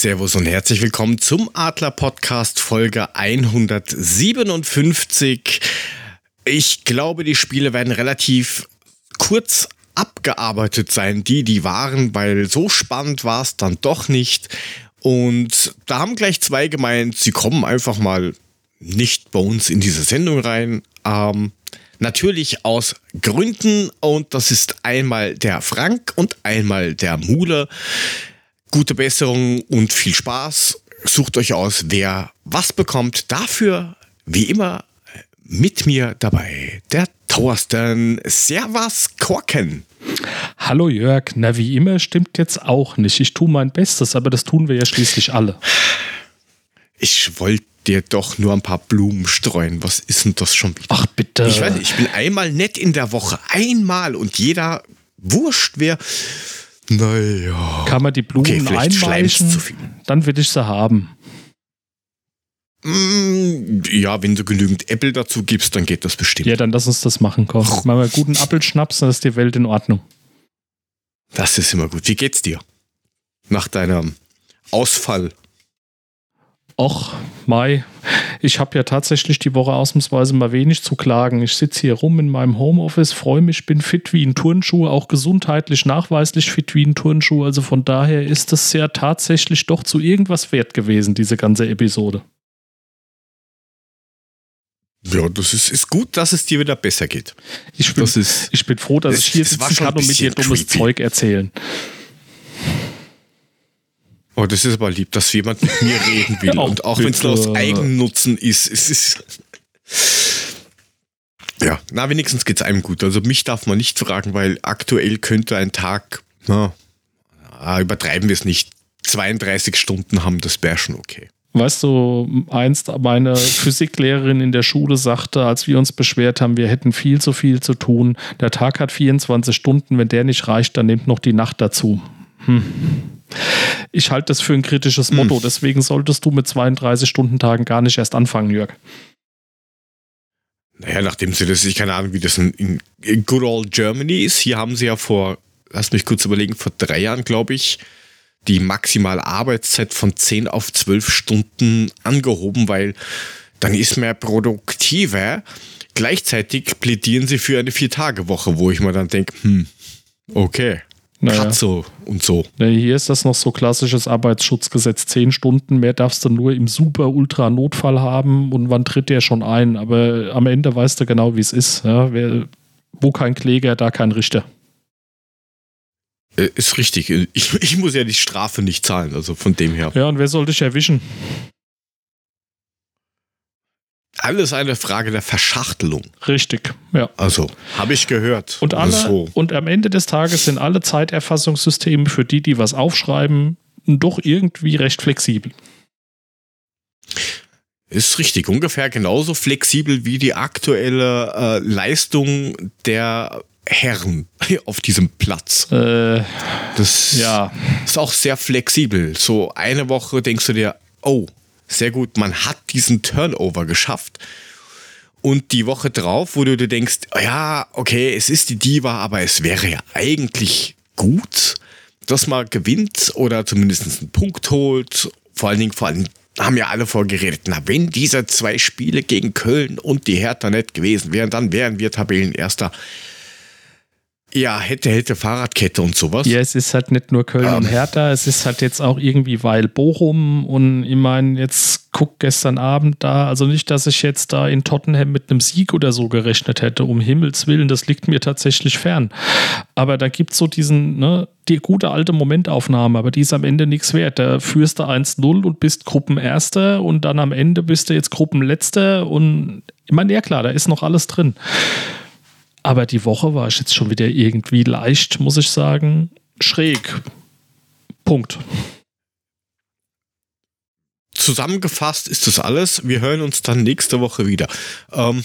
Servus und herzlich willkommen zum Adler Podcast Folge 157. Ich glaube, die Spiele werden relativ kurz abgearbeitet sein, die, die waren, weil so spannend war es dann doch nicht. Und da haben gleich zwei gemeint, sie kommen einfach mal nicht bei uns in diese Sendung rein. Ähm, natürlich aus Gründen und das ist einmal der Frank und einmal der Mule. Gute Besserung und viel Spaß. Sucht euch aus, wer was bekommt. Dafür, wie immer, mit mir dabei der Thorsten. Servus Korken. Hallo Jörg, na wie immer stimmt jetzt auch nicht. Ich tue mein Bestes, aber das tun wir ja schließlich alle. Ich wollte dir doch nur ein paar Blumen streuen. Was ist denn das schon wieder? Ach bitte. Ich weiß nicht, ich bin einmal nett in der Woche. Einmal und jeder wurscht wer. Naja. Kann man die Blumen Okay, einweichen? zu viel. Dann will ich sie haben. Mm, Ja, wenn du genügend Äpfel dazu gibst, dann geht das bestimmt. Ja, dann lass uns das machen, komm. Machen wir einen guten Appelschnaps, dann ist die Welt in Ordnung. Das ist immer gut. Wie geht's dir? Nach deinem Ausfall. Och, Mai, ich habe ja tatsächlich die Woche ausnahmsweise mal wenig zu klagen. Ich sitze hier rum in meinem Homeoffice, freue mich, bin fit wie ein Turnschuh, auch gesundheitlich nachweislich fit wie ein Turnschuh. Also von daher ist es ja tatsächlich doch zu irgendwas wert gewesen, diese ganze Episode. Ja, das ist, ist gut, dass es dir wieder besser geht. Ich bin, Das ist. ich bin froh, dass es- ich hier sitzen kann und mit dir dummes creepy. Zeug erzählen. Oh, das ist aber lieb, dass jemand mit mir reden will. Ach, und auch wenn es nur aus. Eigennutzen ist, es ist. Ja, na, wenigstens geht's einem gut. Also mich darf man nicht fragen, weil aktuell könnte ein Tag, na, ah, übertreiben wir es nicht, 32 Stunden haben, das wäre schon okay. Weißt du, einst meine Physiklehrerin in der Schule sagte, als wir uns beschwert haben, wir hätten viel zu viel zu tun. Der Tag hat 24 Stunden, wenn der nicht reicht, dann nimmt noch die Nacht dazu. Hm. Ich halte das für ein kritisches Motto, deswegen solltest du mit 32-Stunden-Tagen gar nicht erst anfangen, Jörg. Naja, nachdem sie das, ich keine Ahnung, wie das in, in, Good Old Germany ist. Hier haben sie ja vor, lass mich kurz überlegen, vor drei Jahren, glaube ich, die maximale Arbeitszeit von 10 auf 12 Stunden angehoben, weil dann ist man produktiver. Gleichzeitig plädieren sie für eine Vier-Tage-Woche, wo ich mir dann denke, hm, okay, Naja. so und so. Hier ist das noch so klassisches Arbeitsschutzgesetz. Zehn Stunden mehr darfst du nur im super-ultra-Notfall haben und wann tritt der schon ein? Aber am Ende weißt du genau, wie es ist. Ja? Wer, wo kein Kläger, da kein Richter. Äh, Ist richtig. Ich, ich muss ja die Strafe nicht zahlen, also von dem her. Ja, und wer soll dich erwischen? Alles eine Frage der Verschachtelung. Richtig, ja. Also, habe ich gehört. Und, alle, So. und am Ende des Tages sind alle Zeiterfassungssysteme für die, die was aufschreiben, doch irgendwie recht flexibel. Ist richtig, ungefähr genauso flexibel wie die aktuelle äh, Leistung der Herren auf diesem Platz. Äh, Das ja, ist auch sehr flexibel. So eine Woche denkst du dir, oh, sehr gut, man hat diesen Turnover geschafft. Und die Woche drauf, wo du dir denkst, ja, okay, es ist die Diva, aber es wäre ja eigentlich gut, dass man gewinnt oder zumindest einen Punkt holt. Vor allen Dingen, vor allem haben ja alle vorgeredet, na, wenn diese zwei Spiele gegen Köln und die Hertha nicht gewesen wären, dann wären wir Tabellenerster. Ja, hätte, hätte Fahrradkette und sowas. Ja, es ist halt nicht nur Köln Ähm. und Hertha, es ist halt jetzt auch irgendwie Weil Bochum und ich meine, jetzt guck gestern Abend da, also nicht, dass ich jetzt da in Tottenham mit einem Sieg oder so gerechnet hätte, um Himmels Willen, das liegt mir tatsächlich fern. Aber da gibt es so diesen, ne, die gute alte Momentaufnahme, aber die ist am Ende nichts wert. Da führst du 1-0 und bist Gruppenerster und dann am Ende bist du jetzt Gruppenletzter und ich meine, ja klar, da ist noch alles drin. Aber die Woche war ich jetzt schon wieder irgendwie leicht, muss ich sagen, schräg. Punkt. zusammengefasst ist das alles. Wir hören uns dann nächste Woche wieder. Ähm,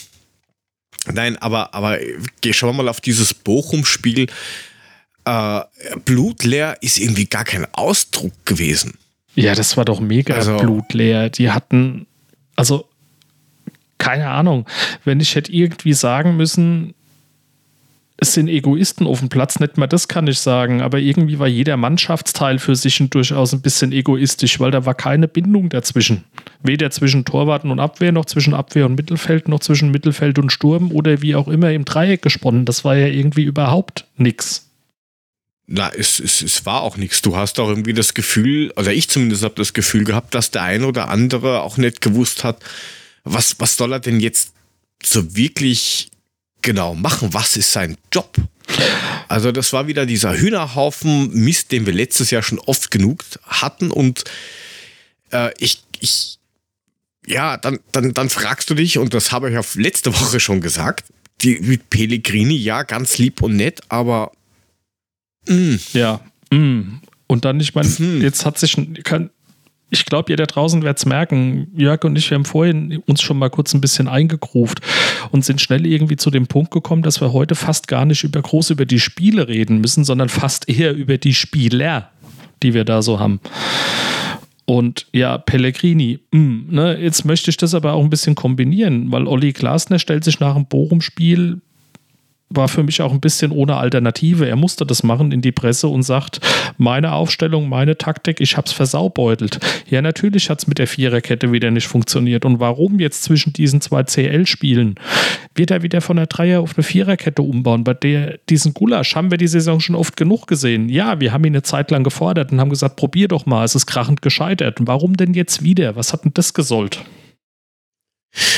nein, aber, aber geh schon mal auf dieses Bochum-Spiel. Äh, blutleer ist irgendwie gar kein Ausdruck gewesen. Ja, das war doch mega Also- blutleer. Die hatten, also, keine Ahnung, wenn ich hätte irgendwie sagen müssen, es sind Egoisten auf dem Platz, nicht mal das kann ich sagen, aber irgendwie war jeder Mannschaftsteil für sich durchaus ein bisschen egoistisch, weil da war keine Bindung dazwischen. Weder zwischen Torwarten und Abwehr, noch zwischen Abwehr und Mittelfeld, noch zwischen Mittelfeld und Sturm oder wie auch immer im Dreieck gesponnen. Das war ja irgendwie überhaupt nichts. Na, es, es, es war auch nichts. Du hast auch irgendwie das Gefühl, oder ich zumindest habe das Gefühl gehabt, dass der eine oder andere auch nicht gewusst hat, was, was soll er denn jetzt so wirklich genau machen? Was ist sein Job? Also das war wieder dieser Hühnerhaufen Mist, den wir letztes Jahr schon oft genug hatten und äh, ich, ich, ja, dann, dann, dann fragst du dich, und das habe ich auf letzte Woche schon gesagt, die, mit Pellegrini, ja, ganz lieb und nett, aber Mm. Ja. Mm. Und dann, ich meine, mm. jetzt hat sich, kann, ich glaube, ihr da draußen werdet es merken, Jörg und ich, wir haben vorhin uns schon mal kurz ein bisschen eingegruft und sind schnell irgendwie zu dem Punkt gekommen, dass wir heute fast gar nicht über groß über die Spiele reden müssen, sondern fast eher über die Spieler, die wir da so haben. Und ja, Pellegrini, mh, ne, jetzt möchte ich das aber auch ein bisschen kombinieren, weil Olli Glasner stellt sich nach dem Bochum-Spiel war für mich auch ein bisschen ohne Alternative. Er musste das machen in die Presse und sagt, meine Aufstellung, meine Taktik, ich habe es versaubeutelt. Ja, natürlich hat es mit der Viererkette wieder nicht funktioniert. Und warum jetzt zwischen diesen zwei CL-Spielen? Wird er wieder von der Dreier auf eine Viererkette umbauen? Bei der, diesen Gulasch haben wir die Saison schon oft genug gesehen. Ja, wir haben ihn eine Zeit lang gefordert und haben gesagt, probier doch mal, es ist krachend gescheitert. Warum denn jetzt wieder? Was hat denn das gesollt?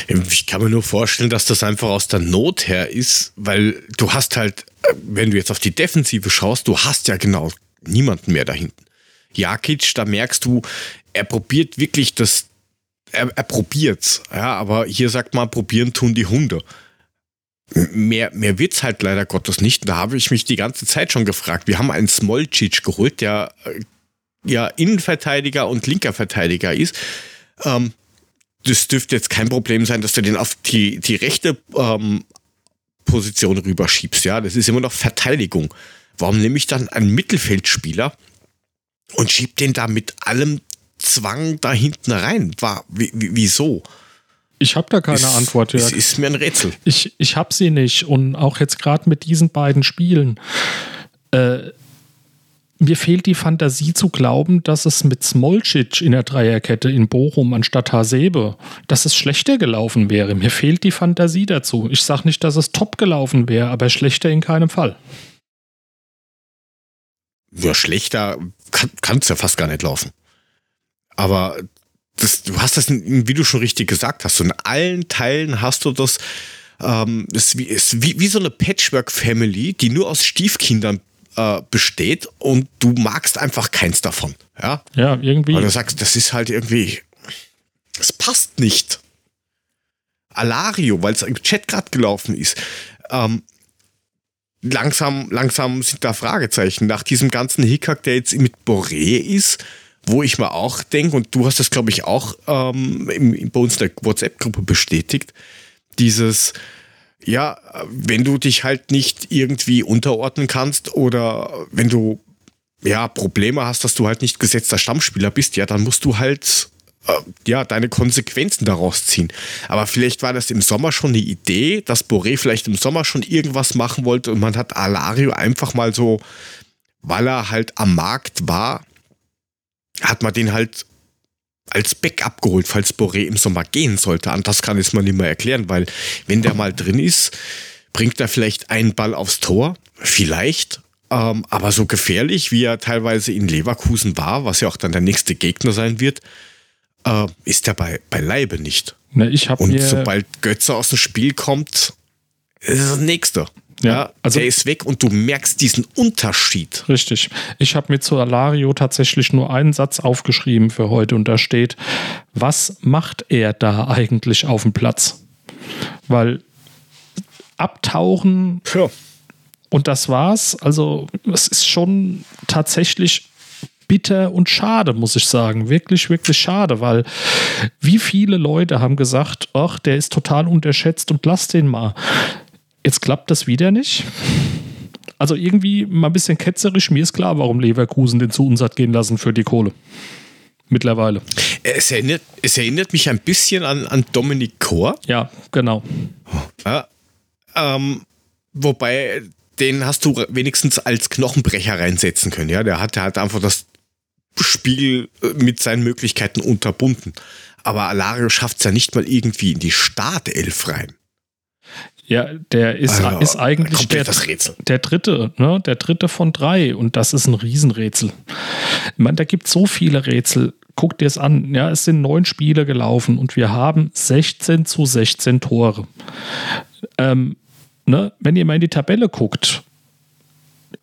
Ich kann mir nur vorstellen, dass das einfach aus der Not her ist, weil du hast halt, wenn du jetzt auf die Defensive schaust, du hast ja genau niemanden mehr da hinten. Jakic, da merkst du, er probiert wirklich das, er, er probiert's, ja, aber hier sagt man, probieren tun die Hunde. Mehr, mehr wird's halt leider Gottes nicht. Da habe ich mich die ganze Zeit schon gefragt. Wir haben einen Smolcic geholt, der äh, ja Innenverteidiger und linker Verteidiger ist. Ähm, das dürfte jetzt kein Problem sein, dass du den auf die, die rechte ähm, Position rüberschiebst. Ja, das ist immer noch Verteidigung. Warum nehme ich dann einen Mittelfeldspieler und schieb den da mit allem Zwang da hinten rein? War, wieso? Ich habe da keine ist, Antwort. Es ist mir ein Rätsel. Ich, ich habe sie nicht. Und auch jetzt gerade mit diesen beiden Spielen. Äh, mir fehlt die Fantasie zu glauben, dass es mit Smolcic in der Dreierkette in Bochum anstatt Hasebe, dass es schlechter gelaufen wäre. Mir fehlt die Fantasie dazu. Ich sage nicht, dass es top gelaufen wäre, aber schlechter in keinem Fall. Ja, schlechter kann es ja fast gar nicht laufen. Aber das, du hast das, wie du schon richtig gesagt hast, so in allen Teilen hast du das, ähm, ist, wie, ist wie, wie so eine Patchwork-Family, die nur aus Stiefkindern äh, besteht und du magst einfach keins davon. Ja, ja irgendwie. Weil du sagst, das ist halt irgendwie, es passt nicht. Alario, weil es im Chat gerade gelaufen ist. Ähm, langsam, langsam sind da Fragezeichen. Nach diesem ganzen Hickhack, der jetzt mit Boré ist, wo ich mir auch denke, und du hast das, glaube ich, auch ähm, im, bei uns in der WhatsApp-Gruppe bestätigt, dieses, ja, wenn du dich halt nicht irgendwie unterordnen kannst oder wenn du ja Probleme hast, dass du halt nicht gesetzter Stammspieler bist, ja, dann musst du halt äh, ja deine Konsequenzen daraus ziehen. Aber vielleicht war das im Sommer schon eine Idee, dass Boré vielleicht im Sommer schon irgendwas machen wollte und man hat Alario einfach mal so, weil er halt am Markt war, hat man den halt als Backup geholt, falls Boré im Sommer gehen sollte. Anders kann ich es mal nicht mehr erklären, weil wenn der mal drin ist, bringt er vielleicht einen Ball aufs Tor, vielleicht. Ähm, aber so gefährlich, wie er teilweise in Leverkusen war, was ja auch dann der nächste Gegner sein wird, äh, ist er bei, Leibe nicht. Na, ich Und sobald Götze aus dem Spiel kommt, ist es das nächste. Ja, also der ist weg und du merkst diesen Unterschied. Richtig. Ich habe mir zu Alario tatsächlich nur einen Satz aufgeschrieben für heute und da steht, was macht er da eigentlich auf dem Platz? Weil abtauchen ja. und das war's. Also es ist schon tatsächlich bitter und schade, muss ich sagen. Wirklich, wirklich schade, weil wie viele Leute haben gesagt, ach, der ist total unterschätzt und lass den mal. Jetzt klappt das wieder nicht. Also irgendwie mal ein bisschen ketzerisch. Mir ist klar, warum Leverkusen den zu uns hat gehen lassen für die Kohle. Mittlerweile. Es erinnert, es erinnert mich ein bisschen an, an Dominik Kor. Ja, genau. Ja, ähm, wobei den hast du wenigstens als Knochenbrecher reinsetzen können. Ja, der hat, der hat einfach das Spiel äh, mit seinen Möglichkeiten unterbunden. Aber Alario schafft es ja nicht mal irgendwie in die Startelf rein. Ja, der ist, also, ist eigentlich der, der dritte, ne? Der dritte von drei. Und das ist ein Riesenrätsel. Ich meine, da gibt es so viele Rätsel. Guck dir es an. Ja, es sind neun Spiele gelaufen und wir haben 16 zu 16 Tore. Ähm, ne? Wenn ihr mal in die Tabelle guckt,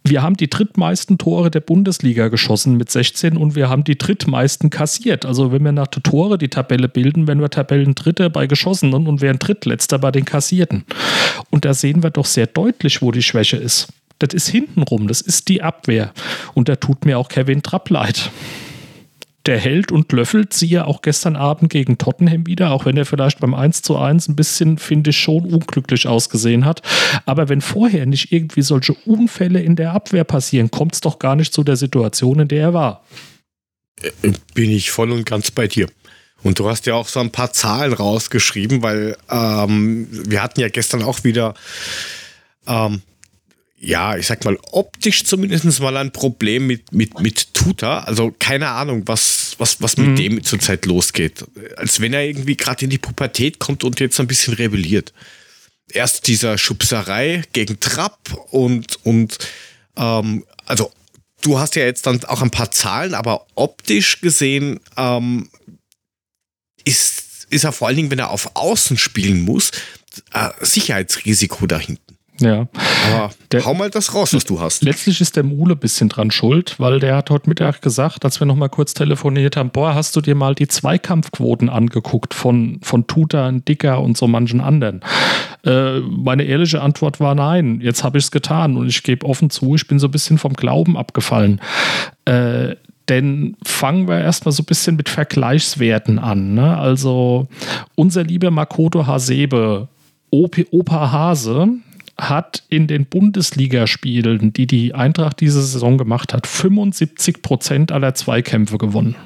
wir haben die drittmeisten Tore der Bundesliga geschossen mit 16 und wir haben die drittmeisten kassiert. Also wenn wir nach der Tore die Tabelle bilden, wenn wir Tabellen Dritter bei Geschossenen und wären Drittletzter bei den Kassierten. Und da sehen wir doch sehr deutlich, wo die Schwäche ist. Das ist hintenrum, das ist die Abwehr. Und da tut mir auch Kevin Trapp leid der hält und löffelt, siehe auch gestern Abend gegen Tottenham wieder, auch wenn er vielleicht beim 1 zu 1 ein bisschen, finde ich, schon unglücklich ausgesehen hat. Aber wenn vorher nicht irgendwie solche Unfälle in der Abwehr passieren, kommt es doch gar nicht zu der Situation, in der er war. Äh, bin ich voll und ganz bei dir. Und du hast ja auch so ein paar Zahlen rausgeschrieben, weil ähm, wir hatten ja gestern auch wieder ähm, ja, ich sag mal, optisch zumindest mal ein Problem mit, mit, mit Tuta. Also keine Ahnung, was, was, was mit mhm. dem zurzeit losgeht. Als wenn er irgendwie gerade in die Pubertät kommt und jetzt ein bisschen rebelliert. Erst dieser Schubserei gegen Trapp und, und ähm, also du hast ja jetzt dann auch ein paar Zahlen, aber optisch gesehen ähm, ist, ist er vor allen Dingen, wenn er auf Außen spielen muss, äh, Sicherheitsrisiko dahinten. Ja. Aber der, hau mal das raus, was du hast. Letztlich ist der Mule ein bisschen dran schuld, weil der hat heute Mittag gesagt, als wir noch mal kurz telefoniert haben, boah, hast du dir mal die Zweikampfquoten angeguckt von, von Tuta, Dicker und so manchen anderen? Äh, meine ehrliche Antwort war nein, jetzt habe ich es getan und ich gebe offen zu, ich bin so ein bisschen vom Glauben abgefallen. Äh, denn fangen wir erstmal so ein bisschen mit Vergleichswerten an. Ne? Also unser lieber Makoto Hasebe, Opa Hase, hat in den Bundesligaspielen, die die Eintracht diese Saison gemacht hat, 75 Prozent aller Zweikämpfe gewonnen.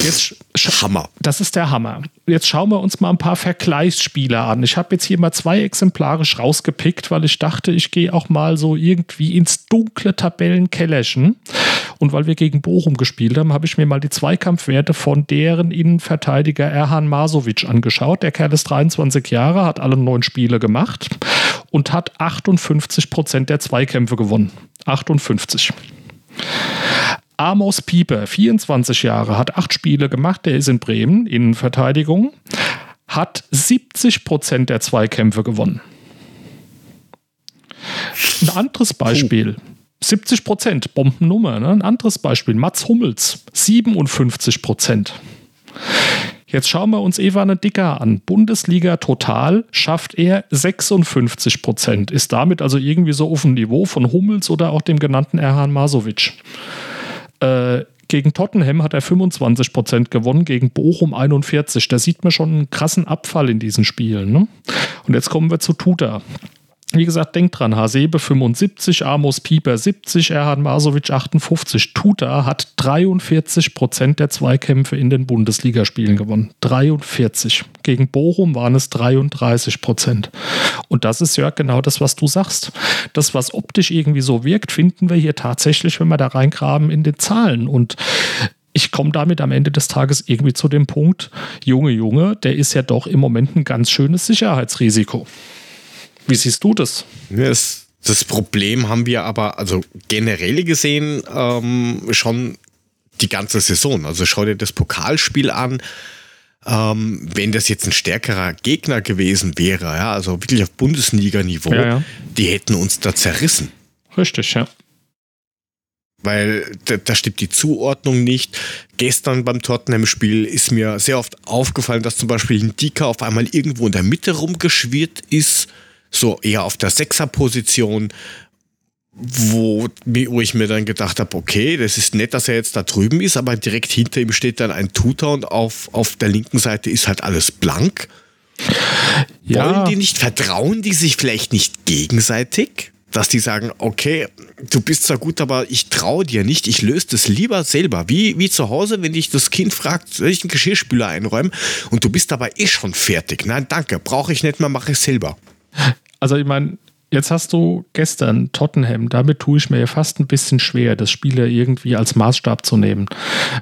Jetzt Hammer. Das ist der Hammer. Jetzt schauen wir uns mal ein paar Vergleichsspiele an. Ich habe jetzt hier mal zwei exemplarisch rausgepickt, weil ich dachte, ich gehe auch mal so irgendwie ins dunkle Tabellenkellerchen. Und weil wir gegen Bochum gespielt haben, habe ich mir mal die Zweikampfwerte von deren Innenverteidiger Erhan Masovic angeschaut. Der Kerl ist 23 Jahre, hat alle neun Spiele gemacht und hat 58 Prozent der Zweikämpfe gewonnen. 58. Amos Pieper, 24 Jahre, hat acht Spiele gemacht, der ist in Bremen, Innenverteidigung, hat 70 Prozent der Zweikämpfe gewonnen. Ein anderes Beispiel. 70 Prozent, Bombennummer. Ne? Ein anderes Beispiel, Mats Hummels, 57 Prozent. Jetzt schauen wir uns Evan Dicker an. Bundesliga total schafft er 56 Prozent, ist damit also irgendwie so auf dem Niveau von Hummels oder auch dem genannten Erhan Masovic. Äh, gegen Tottenham hat er 25 Prozent gewonnen, gegen Bochum 41. Da sieht man schon einen krassen Abfall in diesen Spielen. Ne? Und jetzt kommen wir zu Tuta. Wie gesagt, denkt dran, Hasebe 75, Amos Pieper 70, Erhard Masovic 58. Tuta hat 43 Prozent der Zweikämpfe in den Bundesligaspielen gewonnen. 43. Gegen Bochum waren es 33 Prozent. Und das ist ja genau das, was du sagst. Das, was optisch irgendwie so wirkt, finden wir hier tatsächlich, wenn wir da reingraben, in den Zahlen. Und ich komme damit am Ende des Tages irgendwie zu dem Punkt, Junge, Junge, der ist ja doch im Moment ein ganz schönes Sicherheitsrisiko. Wie siehst du das? Das, das Problem haben wir aber, also generell gesehen, ähm, schon die ganze Saison. Also schau dir das Pokalspiel an. Ähm, wenn das jetzt ein stärkerer Gegner gewesen wäre, ja, also wirklich auf Bundesliga-Niveau, ja, ja. die hätten uns da zerrissen. Richtig, ja. Weil da, da stimmt die Zuordnung nicht. Gestern beim Tottenham-Spiel ist mir sehr oft aufgefallen, dass zum Beispiel Indika auf einmal irgendwo in der Mitte rumgeschwirrt ist so eher auf der Sechser-Position, wo, wo ich mir dann gedacht habe, okay, das ist nett, dass er jetzt da drüben ist, aber direkt hinter ihm steht dann ein Tutor und auf, auf der linken Seite ist halt alles blank. Ja. Wollen die nicht, vertrauen die sich vielleicht nicht gegenseitig? Dass die sagen, okay, du bist zwar gut, aber ich traue dir nicht, ich löse das lieber selber. Wie, wie zu Hause, wenn dich das Kind fragt, soll ich einen Geschirrspüler einräumen und du bist dabei eh schon fertig. Nein, danke, brauche ich nicht mehr, mache ich selber. Also ich meine, Jetzt hast du gestern Tottenham, damit tue ich mir ja fast ein bisschen schwer, das Spiel ja irgendwie als Maßstab zu nehmen.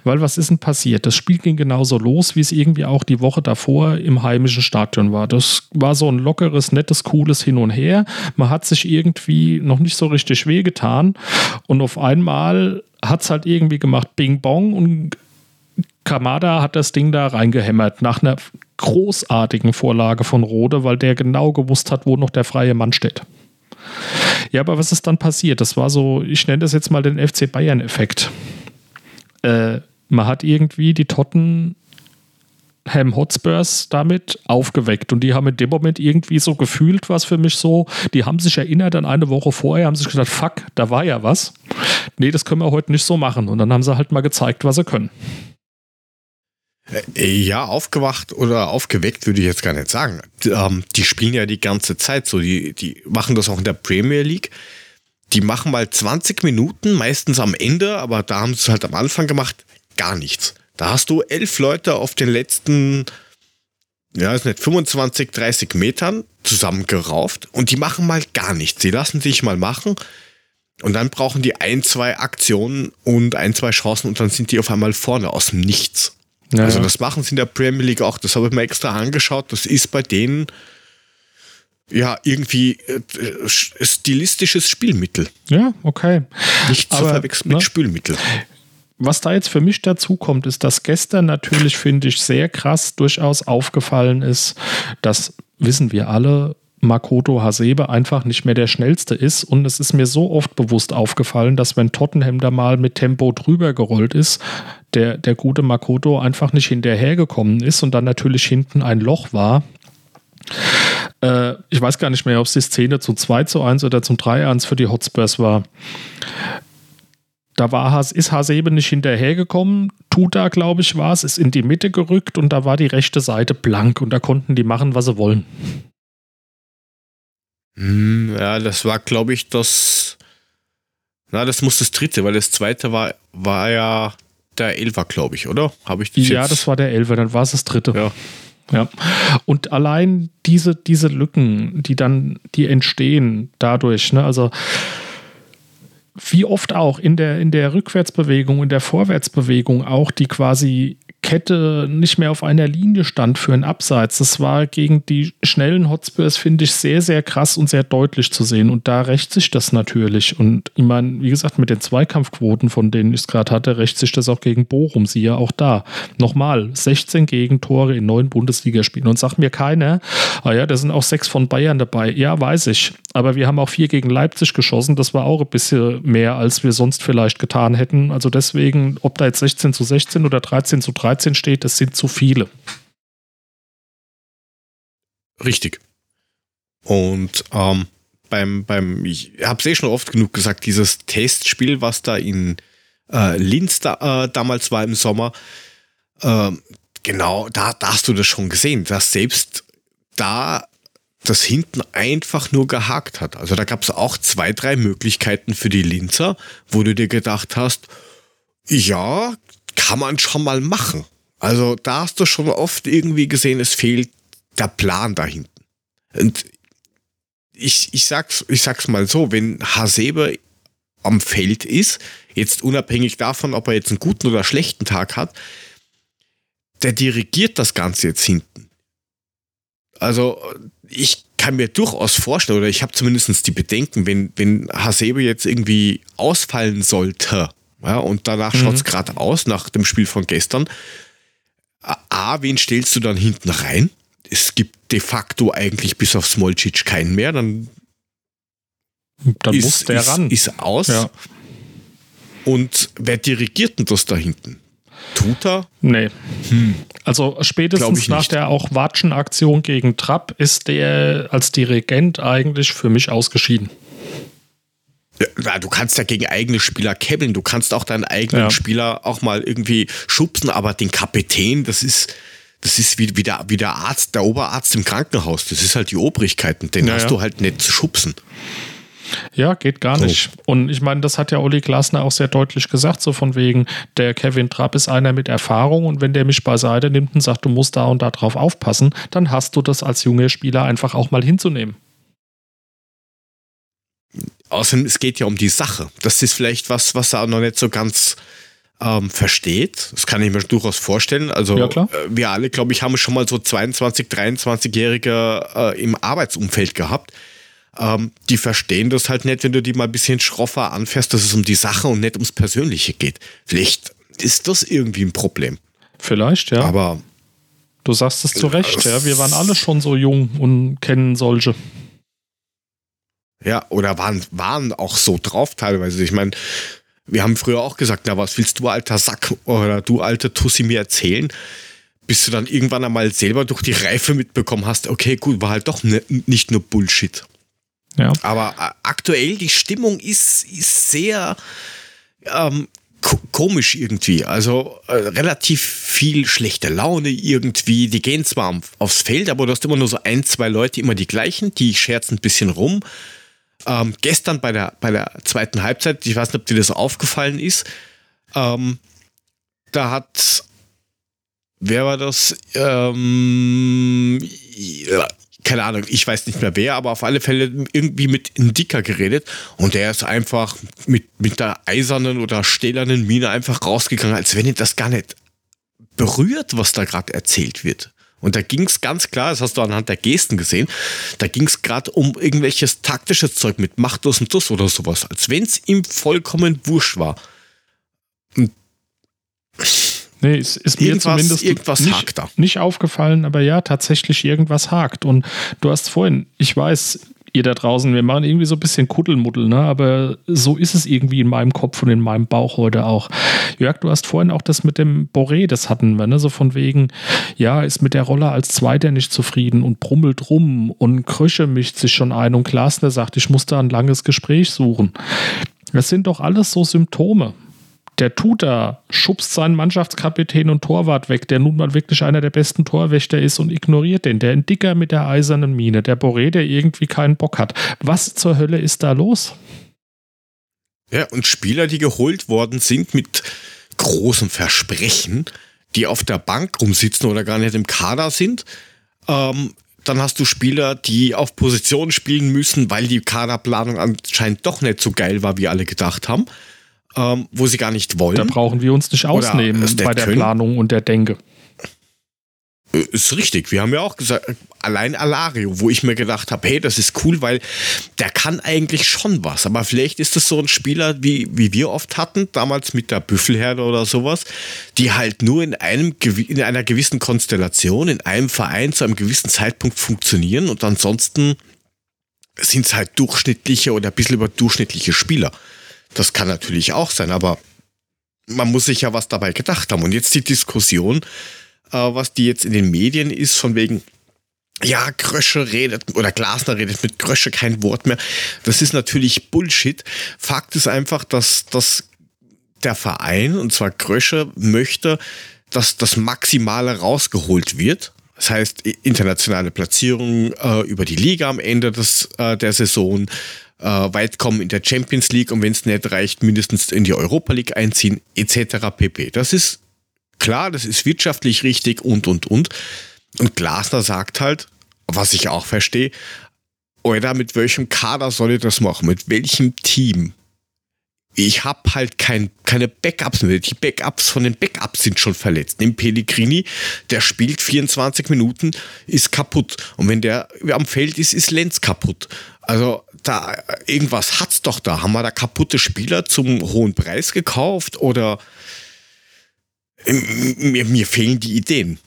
Weil was ist denn passiert? Das Spiel ging genauso los, wie es irgendwie auch die Woche davor im heimischen Stadion war. Das war so ein lockeres, nettes, cooles Hin und Her. Man hat sich irgendwie noch nicht so richtig wehgetan und auf einmal hat es halt irgendwie gemacht Bing Bong und Kamada hat das Ding da reingehämmert nach einer großartigen Vorlage von Rode, weil der genau gewusst hat, wo noch der freie Mann steht. Ja, aber was ist dann passiert? Das war so, ich nenne das jetzt mal den FC Bayern-Effekt. Äh, man hat irgendwie die Tottenham Hotspurs damit aufgeweckt und die haben in dem Moment irgendwie so gefühlt, was für mich so, die haben sich erinnert an eine Woche vorher, haben sich gesagt, fuck, da war ja was. Nee, das können wir heute nicht so machen. Und dann haben sie halt mal gezeigt, was sie können. Äh, ja, aufgewacht oder aufgeweckt würde ich jetzt gar nicht sagen. Ähm, die spielen ja die ganze Zeit so. Die, die machen das auch in der Premier League. Die machen mal 20 Minuten, meistens am Ende, aber da haben sie es halt am Anfang gemacht, gar nichts. Da hast du elf Leute auf den letzten, ja, ist nicht, 25, 30 Metern zusammengerauft und die machen mal gar nichts. Sie lassen sich mal machen und dann brauchen die ein, zwei Aktionen und ein, zwei Chancen und dann sind die auf einmal vorne aus dem Nichts. Ja, also das machen sie in der Premier League auch. Das habe ich mir extra angeschaut. Das ist bei denen ja irgendwie äh, stilistisches Spielmittel. Ja, okay. Nicht zu verwechseln mit ne, Spülmittel. Was da jetzt für mich dazu kommt, ist, dass gestern natürlich, finde ich, sehr krass durchaus aufgefallen ist, das wissen wir alle, Makoto Hasebe einfach nicht mehr der schnellste ist. Und es ist mir so oft bewusst aufgefallen, dass wenn Tottenham da mal mit Tempo drüber gerollt ist, der, der gute Makoto einfach nicht hinterhergekommen ist und dann natürlich hinten ein Loch war. Äh, ich weiß gar nicht mehr, ob es die Szene zu 2 zu 1 oder zum 3 1 für die Hotspurs war. Da war, ist Hasebe nicht hinterhergekommen. Tuta, glaube ich, war es, ist in die Mitte gerückt und da war die rechte Seite blank und da konnten die machen, was sie wollen. Hm, ja, das war, glaube ich, das. Na, das muss das dritte, weil das zweite war, war ja der Elfer, glaube ich, oder? Habe ich das Ja, jetzt? das war der Elfer, dann war es das dritte. Ja. Ja. Und allein diese, diese Lücken, die dann, die entstehen dadurch, ne, also wie oft auch in der, in der Rückwärtsbewegung, in der Vorwärtsbewegung auch, die quasi Kette nicht mehr auf einer Linie stand für ein Abseits. Das war gegen die schnellen Hotspurs, finde ich, sehr, sehr krass und sehr deutlich zu sehen. Und da rächt sich das natürlich. Und ich meine, wie gesagt, mit den Zweikampfquoten, von denen ich es gerade hatte, rächt sich das auch gegen Bochum. Siehe auch da. Nochmal, 16 Gegentore in neun Bundesligaspielen. Und sagt mir keiner, ah ja, da sind auch sechs von Bayern dabei. Ja, weiß ich. Aber wir haben auch vier gegen Leipzig geschossen. Das war auch ein bisschen mehr, als wir sonst vielleicht getan hätten. Also deswegen, ob da jetzt 16 zu 16 oder 13 zu 13 13 steht, das sind zu viele. Richtig. Und ähm, beim, beim, ich habe es eh schon oft genug gesagt, dieses Testspiel, was da in äh, Linz da, äh, damals war im Sommer, äh, genau, da, da hast du das schon gesehen, dass selbst da das hinten einfach nur gehakt hat. Also da gab es auch zwei, drei Möglichkeiten für die Linzer, wo du dir gedacht hast, ja, kann man schon mal machen. Also da hast du schon oft irgendwie gesehen, es fehlt der Plan da hinten. Und ich, ich, sag's, ich sag's mal so, wenn Hasebe am Feld ist, jetzt unabhängig davon, ob er jetzt einen guten oder schlechten Tag hat, der dirigiert das Ganze jetzt hinten. Also ich kann mir durchaus vorstellen, oder ich habe zumindest die Bedenken, wenn, wenn Hasebe jetzt irgendwie ausfallen sollte, ja, und danach mhm. schaut es gerade aus, nach dem Spiel von gestern. A, wen stellst du dann hinten rein? Es gibt de facto eigentlich bis auf Smolcic keinen mehr, dann, dann ist, muss der ist, ran. Ist aus. Ja. Und wer dirigiert denn das da hinten? Tut er? Nee. Hm. Also spätestens nach der auch Watschen-Aktion gegen Trapp ist der als Dirigent eigentlich für mich ausgeschieden. Ja, du kannst ja gegen eigene Spieler kebbeln, du kannst auch deinen eigenen ja. Spieler auch mal irgendwie schubsen, aber den Kapitän, das ist, das ist wie, wie, der, wie der Arzt, der Oberarzt im Krankenhaus. Das ist halt die Obrigkeit und den ja, hast du halt nicht zu schubsen. Ja, geht gar nicht. Oh. Und ich meine, das hat ja Uli Glasner auch sehr deutlich gesagt, so von wegen, der Kevin Trapp ist einer mit Erfahrung und wenn der mich beiseite nimmt und sagt, du musst da und da drauf aufpassen, dann hast du das als junger Spieler einfach auch mal hinzunehmen. Außerdem, es geht ja um die Sache. Das ist vielleicht was, was er auch noch nicht so ganz ähm, versteht. Das kann ich mir durchaus vorstellen. Also ja, äh, wir alle, glaube ich, haben schon mal so 22, 23-Jährige äh, im Arbeitsumfeld gehabt. Ähm, die verstehen das halt nicht, wenn du die mal ein bisschen schroffer anfährst, dass es um die Sache und nicht ums Persönliche geht. Vielleicht ist das irgendwie ein Problem. Vielleicht, ja. Aber du sagst es zu Recht, ja. Wir waren alle schon so jung und kennen solche. Ja, oder waren, waren auch so drauf teilweise. Ich meine, wir haben früher auch gesagt, na, was willst du, alter Sack oder du, alter Tussi, mir erzählen? Bis du dann irgendwann einmal selber durch die Reife mitbekommen hast, okay, gut, war halt doch ne, nicht nur Bullshit. Ja. Aber äh, aktuell, die Stimmung ist, ist sehr ähm, komisch irgendwie. Also äh, relativ viel schlechte Laune irgendwie. Die gehen zwar aufs Feld, aber du hast immer nur so ein, zwei Leute, immer die gleichen, die scherzen ein bisschen rum. Ähm, gestern bei der, bei der zweiten Halbzeit, ich weiß nicht, ob dir das aufgefallen ist, ähm, da hat, wer war das? Ähm, keine Ahnung, ich weiß nicht mehr wer, aber auf alle Fälle irgendwie mit Dicker geredet und der ist einfach mit, mit der eisernen oder stählernen Mine einfach rausgegangen, als wenn ihn das gar nicht berührt, was da gerade erzählt wird. Und da ging es ganz klar, das hast du anhand der Gesten gesehen, da ging es gerade um irgendwelches taktisches Zeug mit Machtlos und Dus oder sowas, als wenn es ihm vollkommen wurscht war. Und Nee, es ist mir zumindest irgendwas nicht, hakt da. nicht aufgefallen, aber ja, tatsächlich irgendwas hakt. Und du hast vorhin, ich weiß, ihr da draußen, wir machen irgendwie so ein bisschen Kuddelmuddel, ne? aber so ist es irgendwie in meinem Kopf und in meinem Bauch heute auch. Jörg, du hast vorhin auch das mit dem Boré, das hatten wir, ne? so von wegen, ja, ist mit der Rolle als Zweiter nicht zufrieden und brummelt rum und Krösche mischt sich schon ein und Glasner sagt, ich muss da ein langes Gespräch suchen. Das sind doch alles so Symptome der Tuta schubst seinen Mannschaftskapitän und Torwart weg, der nun mal wirklich einer der besten Torwächter ist und ignoriert den. Der Dicker mit der eisernen Mine, der Boré, der irgendwie keinen Bock hat. Was zur Hölle ist da los? Ja, und Spieler, die geholt worden sind mit großem Versprechen, die auf der Bank rumsitzen oder gar nicht im Kader sind. Ähm, dann hast du Spieler, die auf Position spielen müssen, weil die Kaderplanung anscheinend doch nicht so geil war, wie alle gedacht haben ähm, wo sie gar nicht wollen. Da brauchen wir uns nicht ausnehmen bei der können. Planung und der Denke. Äh, ist richtig. Wir haben ja auch gesagt, allein Alario, wo ich mir gedacht habe, hey, das ist cool, weil der kann eigentlich schon was. Aber vielleicht ist das so ein Spieler, wie, wie wir oft hatten, damals mit der Büffelherde oder sowas, die halt nur in, einem, in einer gewissen Konstellation, in einem Verein zu einem gewissen Zeitpunkt funktionieren und ansonsten sind es halt durchschnittliche oder ein bisschen überdurchschnittliche Spieler. Das kann natürlich auch sein, aber man muss sich ja was dabei gedacht haben. Und jetzt die Diskussion, äh, was die jetzt in den Medien ist, von wegen, ja, Grösche redet oder Glasner redet mit Grösche kein Wort mehr. Das ist natürlich Bullshit. Fakt ist einfach, dass, dass der Verein, und zwar Grösche, möchte, dass das Maximale rausgeholt wird. Das heißt, internationale Platzierung äh, über die Liga am Ende des, äh, der Saison, äh, weit kommen in der Champions League und wenn es nicht reicht, mindestens in die Europa League einziehen, etc. pp. Das ist klar, das ist wirtschaftlich richtig und und und. Und Glasner sagt halt, was ich auch verstehe, oder mit welchem Kader soll ich das machen? Mit welchem Team? Ich habe halt kein, keine Backups mehr. Die Backups von den Backups sind schon verletzt. Im Pellegrini, der spielt 24 Minuten, ist kaputt. Und wenn der am Feld ist, ist Lenz kaputt. Also da irgendwas hat's doch da. Haben wir da kaputte Spieler zum hohen Preis gekauft oder mir, mir fehlen die Ideen.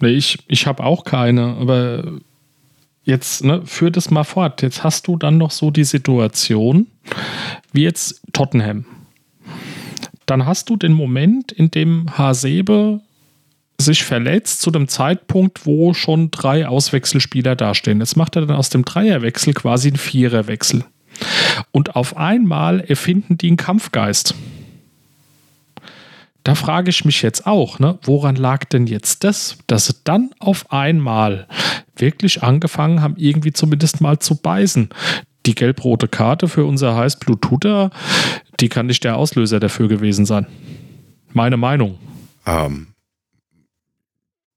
Ich, ich habe auch keine, aber jetzt ne, führ das mal fort. Jetzt hast du dann noch so die Situation, wie jetzt Tottenham. Dann hast du den Moment, in dem Hasebe sich verletzt zu dem Zeitpunkt, wo schon drei Auswechselspieler dastehen. Jetzt macht er dann aus dem Dreierwechsel quasi einen Viererwechsel. Und auf einmal erfinden die einen Kampfgeist. Da frage ich mich jetzt auch, ne, woran lag denn jetzt das, dass sie dann auf einmal wirklich angefangen haben, irgendwie zumindest mal zu beißen. Die gelb-rote Karte für unser Heißblut-Tutor, die kann nicht der Auslöser dafür gewesen sein. Meine Meinung. Ähm,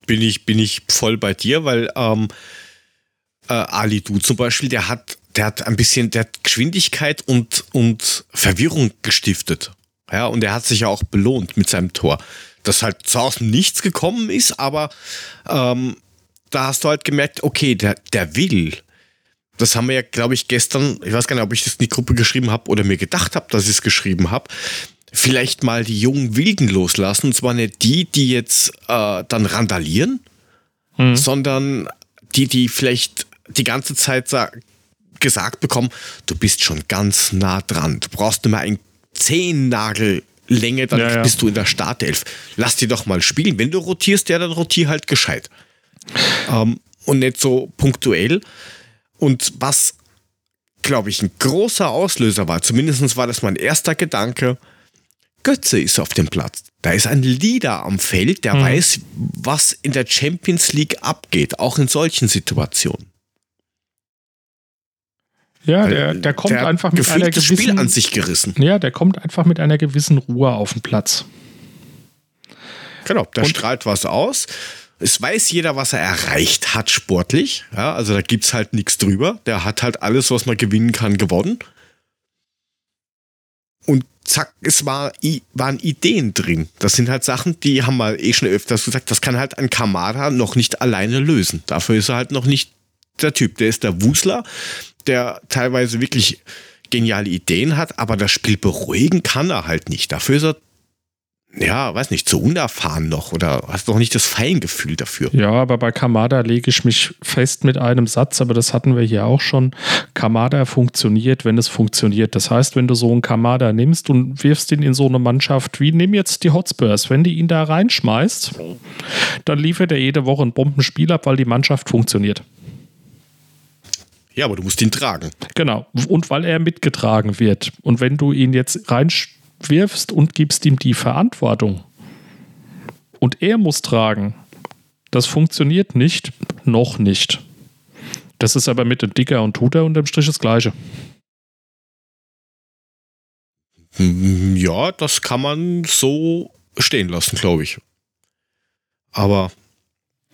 bin ich, bin ich voll bei dir, weil ähm, äh, Ali Du zum Beispiel, der hat der hat ein bisschen, der hat Geschwindigkeit und, und Verwirrung gestiftet. Ja, und er hat sich ja auch belohnt mit seinem Tor. Das halt zwar aus dem Nichts gekommen ist, aber ähm, da hast du halt gemerkt, okay, der, der will. Das haben wir ja, glaube ich, gestern, ich weiß gar nicht, ob ich das in die Gruppe geschrieben habe oder mir gedacht habe, dass ich es geschrieben habe. Vielleicht mal die jungen Wilden loslassen. Und zwar nicht die, die jetzt äh, dann randalieren, hm. sondern die, die vielleicht die ganze Zeit gesagt bekommen, du bist schon ganz nah dran. Du brauchst nur mal ein Zehennagel Länge, dann ja, ja. bist du in der Startelf. Lass die doch mal spielen. Wenn du rotierst, ja, dann rotier halt gescheit. Ähm, und nicht so punktuell. Und was, glaube ich, ein großer Auslöser war, zumindest war das mein erster Gedanke, Götze ist auf dem Platz. Da ist ein Leader am Feld, der mhm. weiß, was in der Champions League abgeht, auch in solchen Situationen. Ja, der, der kommt der einfach mit einer gewissen Spiel an sich gerissen. Ja, der kommt einfach mit einer gewissen Ruhe auf den Platz. Genau, der Und strahlt was aus. Es weiß jeder, was er erreicht hat sportlich. Ja, also da gibt es halt nichts drüber. Der hat halt alles, was man gewinnen kann, gewonnen. Zack, es war, waren Ideen drin. Das sind halt Sachen, die haben wir eh schon öfters gesagt, das kann halt ein Kamada noch nicht alleine lösen. Dafür ist er halt noch nicht der Typ. Der ist der Wusler, der teilweise wirklich geniale Ideen hat, aber das Spiel beruhigen kann er halt nicht. Dafür ist er ja, weiß nicht, zu unerfahren noch oder hast noch nicht das Feingefühl dafür. Ja, aber bei Kamada lege ich mich fest mit einem Satz, aber das hatten wir hier auch schon. Kamada funktioniert, wenn es funktioniert. Das heißt, wenn du so einen Kamada nimmst und wirfst ihn in so eine Mannschaft wie, nimm jetzt die Hotspurs, wenn die ihn da reinschmeißt, dann liefert er jede Woche ein Bombenspiel ab, weil die Mannschaft funktioniert. Ja, aber du musst ihn tragen. Genau. Und weil er mitgetragen wird. Und wenn du ihn jetzt reinwirfst und gibst ihm die Verantwortung und er muss tragen, das funktioniert nicht, noch nicht. Das ist aber mit dem Dicker und Tuter unterm Strich das Gleiche. Ja, das kann man so stehen lassen, glaube ich. Aber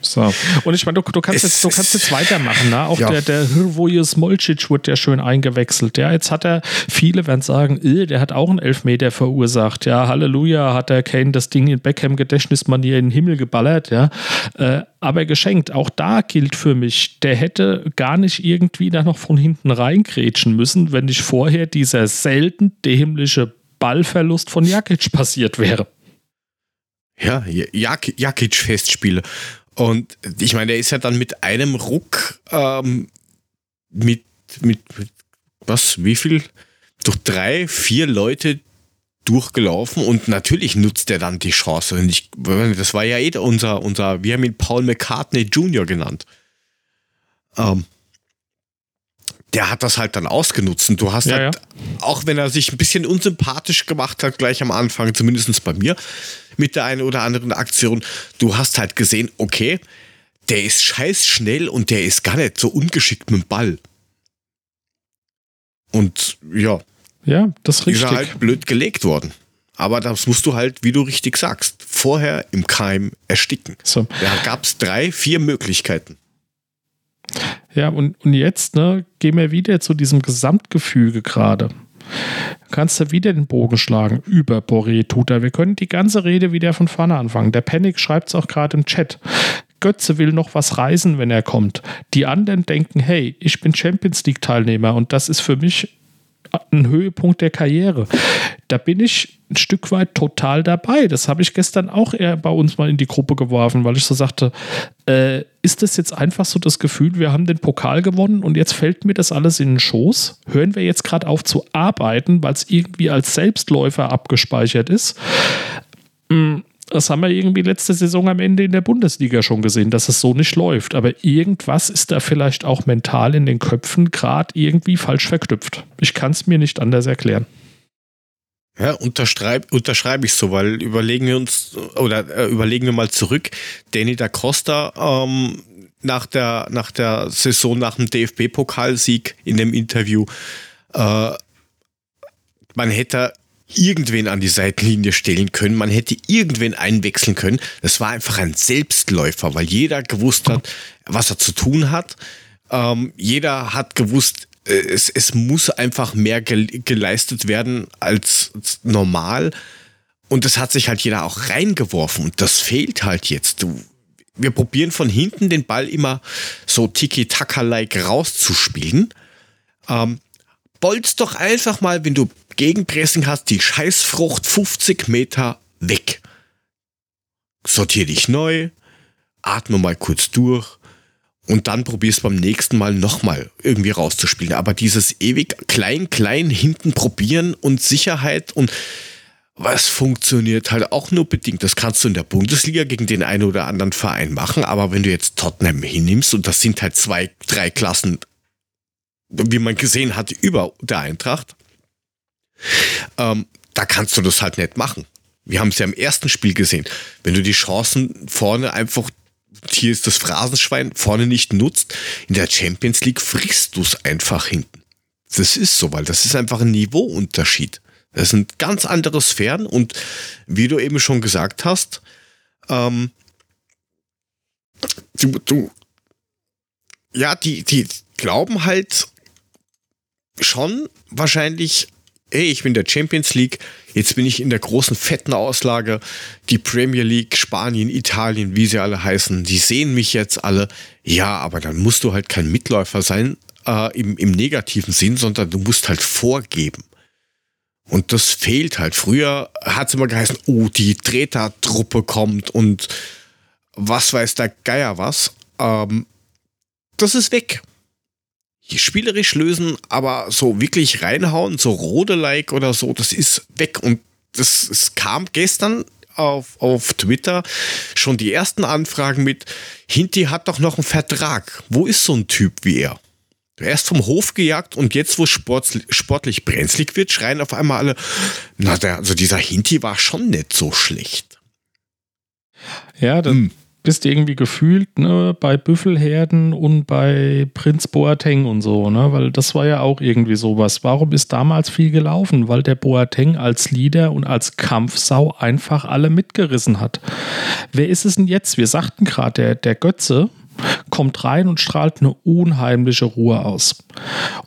so. Und ich meine, du, du, kannst jetzt, du kannst jetzt weitermachen. Ne? Auch ja. der, der Hrvoje Smolcic wurde ja schön eingewechselt. Ja, jetzt hat er, viele werden sagen, äh, der hat auch einen Elfmeter verursacht. Ja, Halleluja, hat der Kane das Ding in Beckham-Gedächtnismanier in den Himmel geballert. Ja, äh, aber geschenkt. Auch da gilt für mich, der hätte gar nicht irgendwie da noch von hinten reingrätschen müssen, wenn nicht vorher dieser selten dämliche Ballverlust von Jakic passiert wäre. Ja, Jakic-Festspiele. Und ich meine, der ist ja dann mit einem Ruck ähm, mit, mit, mit, was, wie viel? Durch drei, vier Leute durchgelaufen und natürlich nutzt er dann die Chance. Und ich, das war ja eh unser, unser, wir haben ihn Paul McCartney Jr. genannt. Ähm, der hat das halt dann ausgenutzt. Und du hast ja, halt, ja. auch wenn er sich ein bisschen unsympathisch gemacht hat, gleich am Anfang, zumindest bei mir, mit der einen oder anderen Aktion, du hast halt gesehen, okay, der ist scheiß schnell und der ist gar nicht so ungeschickt mit dem Ball. Und ja. Ja, das ist richtig. Ist halt blöd gelegt worden. Aber das musst du halt, wie du richtig sagst, vorher im Keim ersticken. So. Da gab es drei, vier Möglichkeiten. Ja, und, und jetzt ne, gehen wir wieder zu diesem Gesamtgefüge gerade. Kannst du wieder den Bogen schlagen über Boré Tuta. Wir können die ganze Rede wieder von vorne anfangen. Der Panic schreibt es auch gerade im Chat. Götze will noch was reisen, wenn er kommt. Die anderen denken, hey, ich bin Champions League Teilnehmer und das ist für mich ein Höhepunkt der Karriere. Da bin ich ein Stück weit total dabei. Das habe ich gestern auch eher bei uns mal in die Gruppe geworfen, weil ich so sagte, äh, ist das jetzt einfach so das Gefühl, wir haben den Pokal gewonnen und jetzt fällt mir das alles in den Schoß? Hören wir jetzt gerade auf zu arbeiten, weil es irgendwie als Selbstläufer abgespeichert ist? Mhm das haben wir irgendwie letzte Saison am Ende in der Bundesliga schon gesehen, dass es so nicht läuft. Aber irgendwas ist da vielleicht auch mental in den Köpfen gerade irgendwie falsch verknüpft. Ich kann es mir nicht anders erklären. Ja, unterschreibe unterschreib ich so, weil überlegen wir uns oder äh, überlegen wir mal zurück. Danny da Costa ähm, nach, der, nach der Saison, nach dem DFB-Pokalsieg in dem Interview, äh, man hätte irgendwen an die Seitenlinie stellen können, man hätte irgendwen einwechseln können. Das war einfach ein Selbstläufer, weil jeder gewusst hat, was er zu tun hat. Ähm, jeder hat gewusst, äh, es, es muss einfach mehr geleistet werden als normal. Und das hat sich halt jeder auch reingeworfen. Und das fehlt halt jetzt. Du, wir probieren von hinten den Ball immer so Tiki-Taka-like rauszuspielen. Ähm, bolz doch einfach mal, wenn du Gegenpressing hast, die Scheißfrucht 50 Meter weg. Sortier dich neu, atme mal kurz durch und dann probierst beim nächsten Mal nochmal irgendwie rauszuspielen. Aber dieses ewig klein, klein hinten probieren und Sicherheit und was funktioniert halt auch nur bedingt. Das kannst du in der Bundesliga gegen den einen oder anderen Verein machen, aber wenn du jetzt Tottenham hinnimmst und das sind halt zwei, drei Klassen, wie man gesehen hat, über der Eintracht, ähm, da kannst du das halt nicht machen. Wir haben es ja im ersten Spiel gesehen. Wenn du die Chancen vorne einfach, hier ist das Phrasenschwein, vorne nicht nutzt, in der Champions League frisst du es einfach hinten. Das ist so, weil das ist einfach ein Niveauunterschied. Das sind ganz andere Sphären und wie du eben schon gesagt hast, ähm, du, du, ja, die, die glauben halt schon wahrscheinlich, hey, ich bin der Champions League, jetzt bin ich in der großen fetten Auslage, die Premier League, Spanien, Italien, wie sie alle heißen, die sehen mich jetzt alle. Ja, aber dann musst du halt kein Mitläufer sein äh, im, im negativen Sinn, sondern du musst halt vorgeben. Und das fehlt halt. Früher hat es immer geheißen, oh, die Treter-Truppe kommt und was weiß der Geier was. Ähm, das ist weg spielerisch lösen, aber so wirklich reinhauen, so Rode-like oder so, das ist weg. Und das, es kam gestern auf, auf Twitter schon die ersten Anfragen mit, Hinti hat doch noch einen Vertrag. Wo ist so ein Typ wie er? Erst vom Hof gejagt und jetzt, wo es sportlich, sportlich brenzlig wird, schreien auf einmal alle, na, der, also dieser Hinti war schon nicht so schlecht. Ja, das, hm bist irgendwie gefühlt ne, bei Büffelherden und bei Prinz Boateng und so, ne? weil das war ja auch irgendwie sowas. Warum ist damals viel gelaufen? Weil der Boateng als Leader und als Kampfsau einfach alle mitgerissen hat. Wer ist es denn jetzt? Wir sagten gerade, der, der Götze, kommt rein und strahlt eine unheimliche Ruhe aus.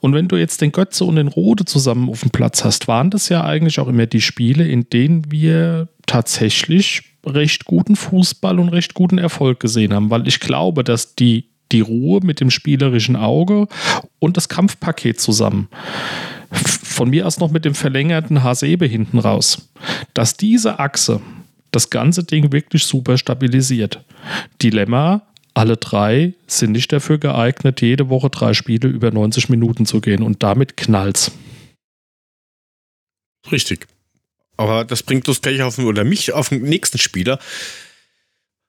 Und wenn du jetzt den Götze und den Rode zusammen auf dem Platz hast, waren das ja eigentlich auch immer die Spiele, in denen wir tatsächlich recht guten Fußball und recht guten Erfolg gesehen haben, weil ich glaube, dass die, die Ruhe mit dem spielerischen Auge und das Kampfpaket zusammen, von mir aus noch mit dem verlängerten Hasebe hinten raus, dass diese Achse das ganze Ding wirklich super stabilisiert. Dilemma, alle drei sind nicht dafür geeignet, jede Woche drei Spiele über 90 Minuten zu gehen und damit knallt's. Richtig. Aber das bringt uns gleich auf oder mich auf den nächsten Spieler.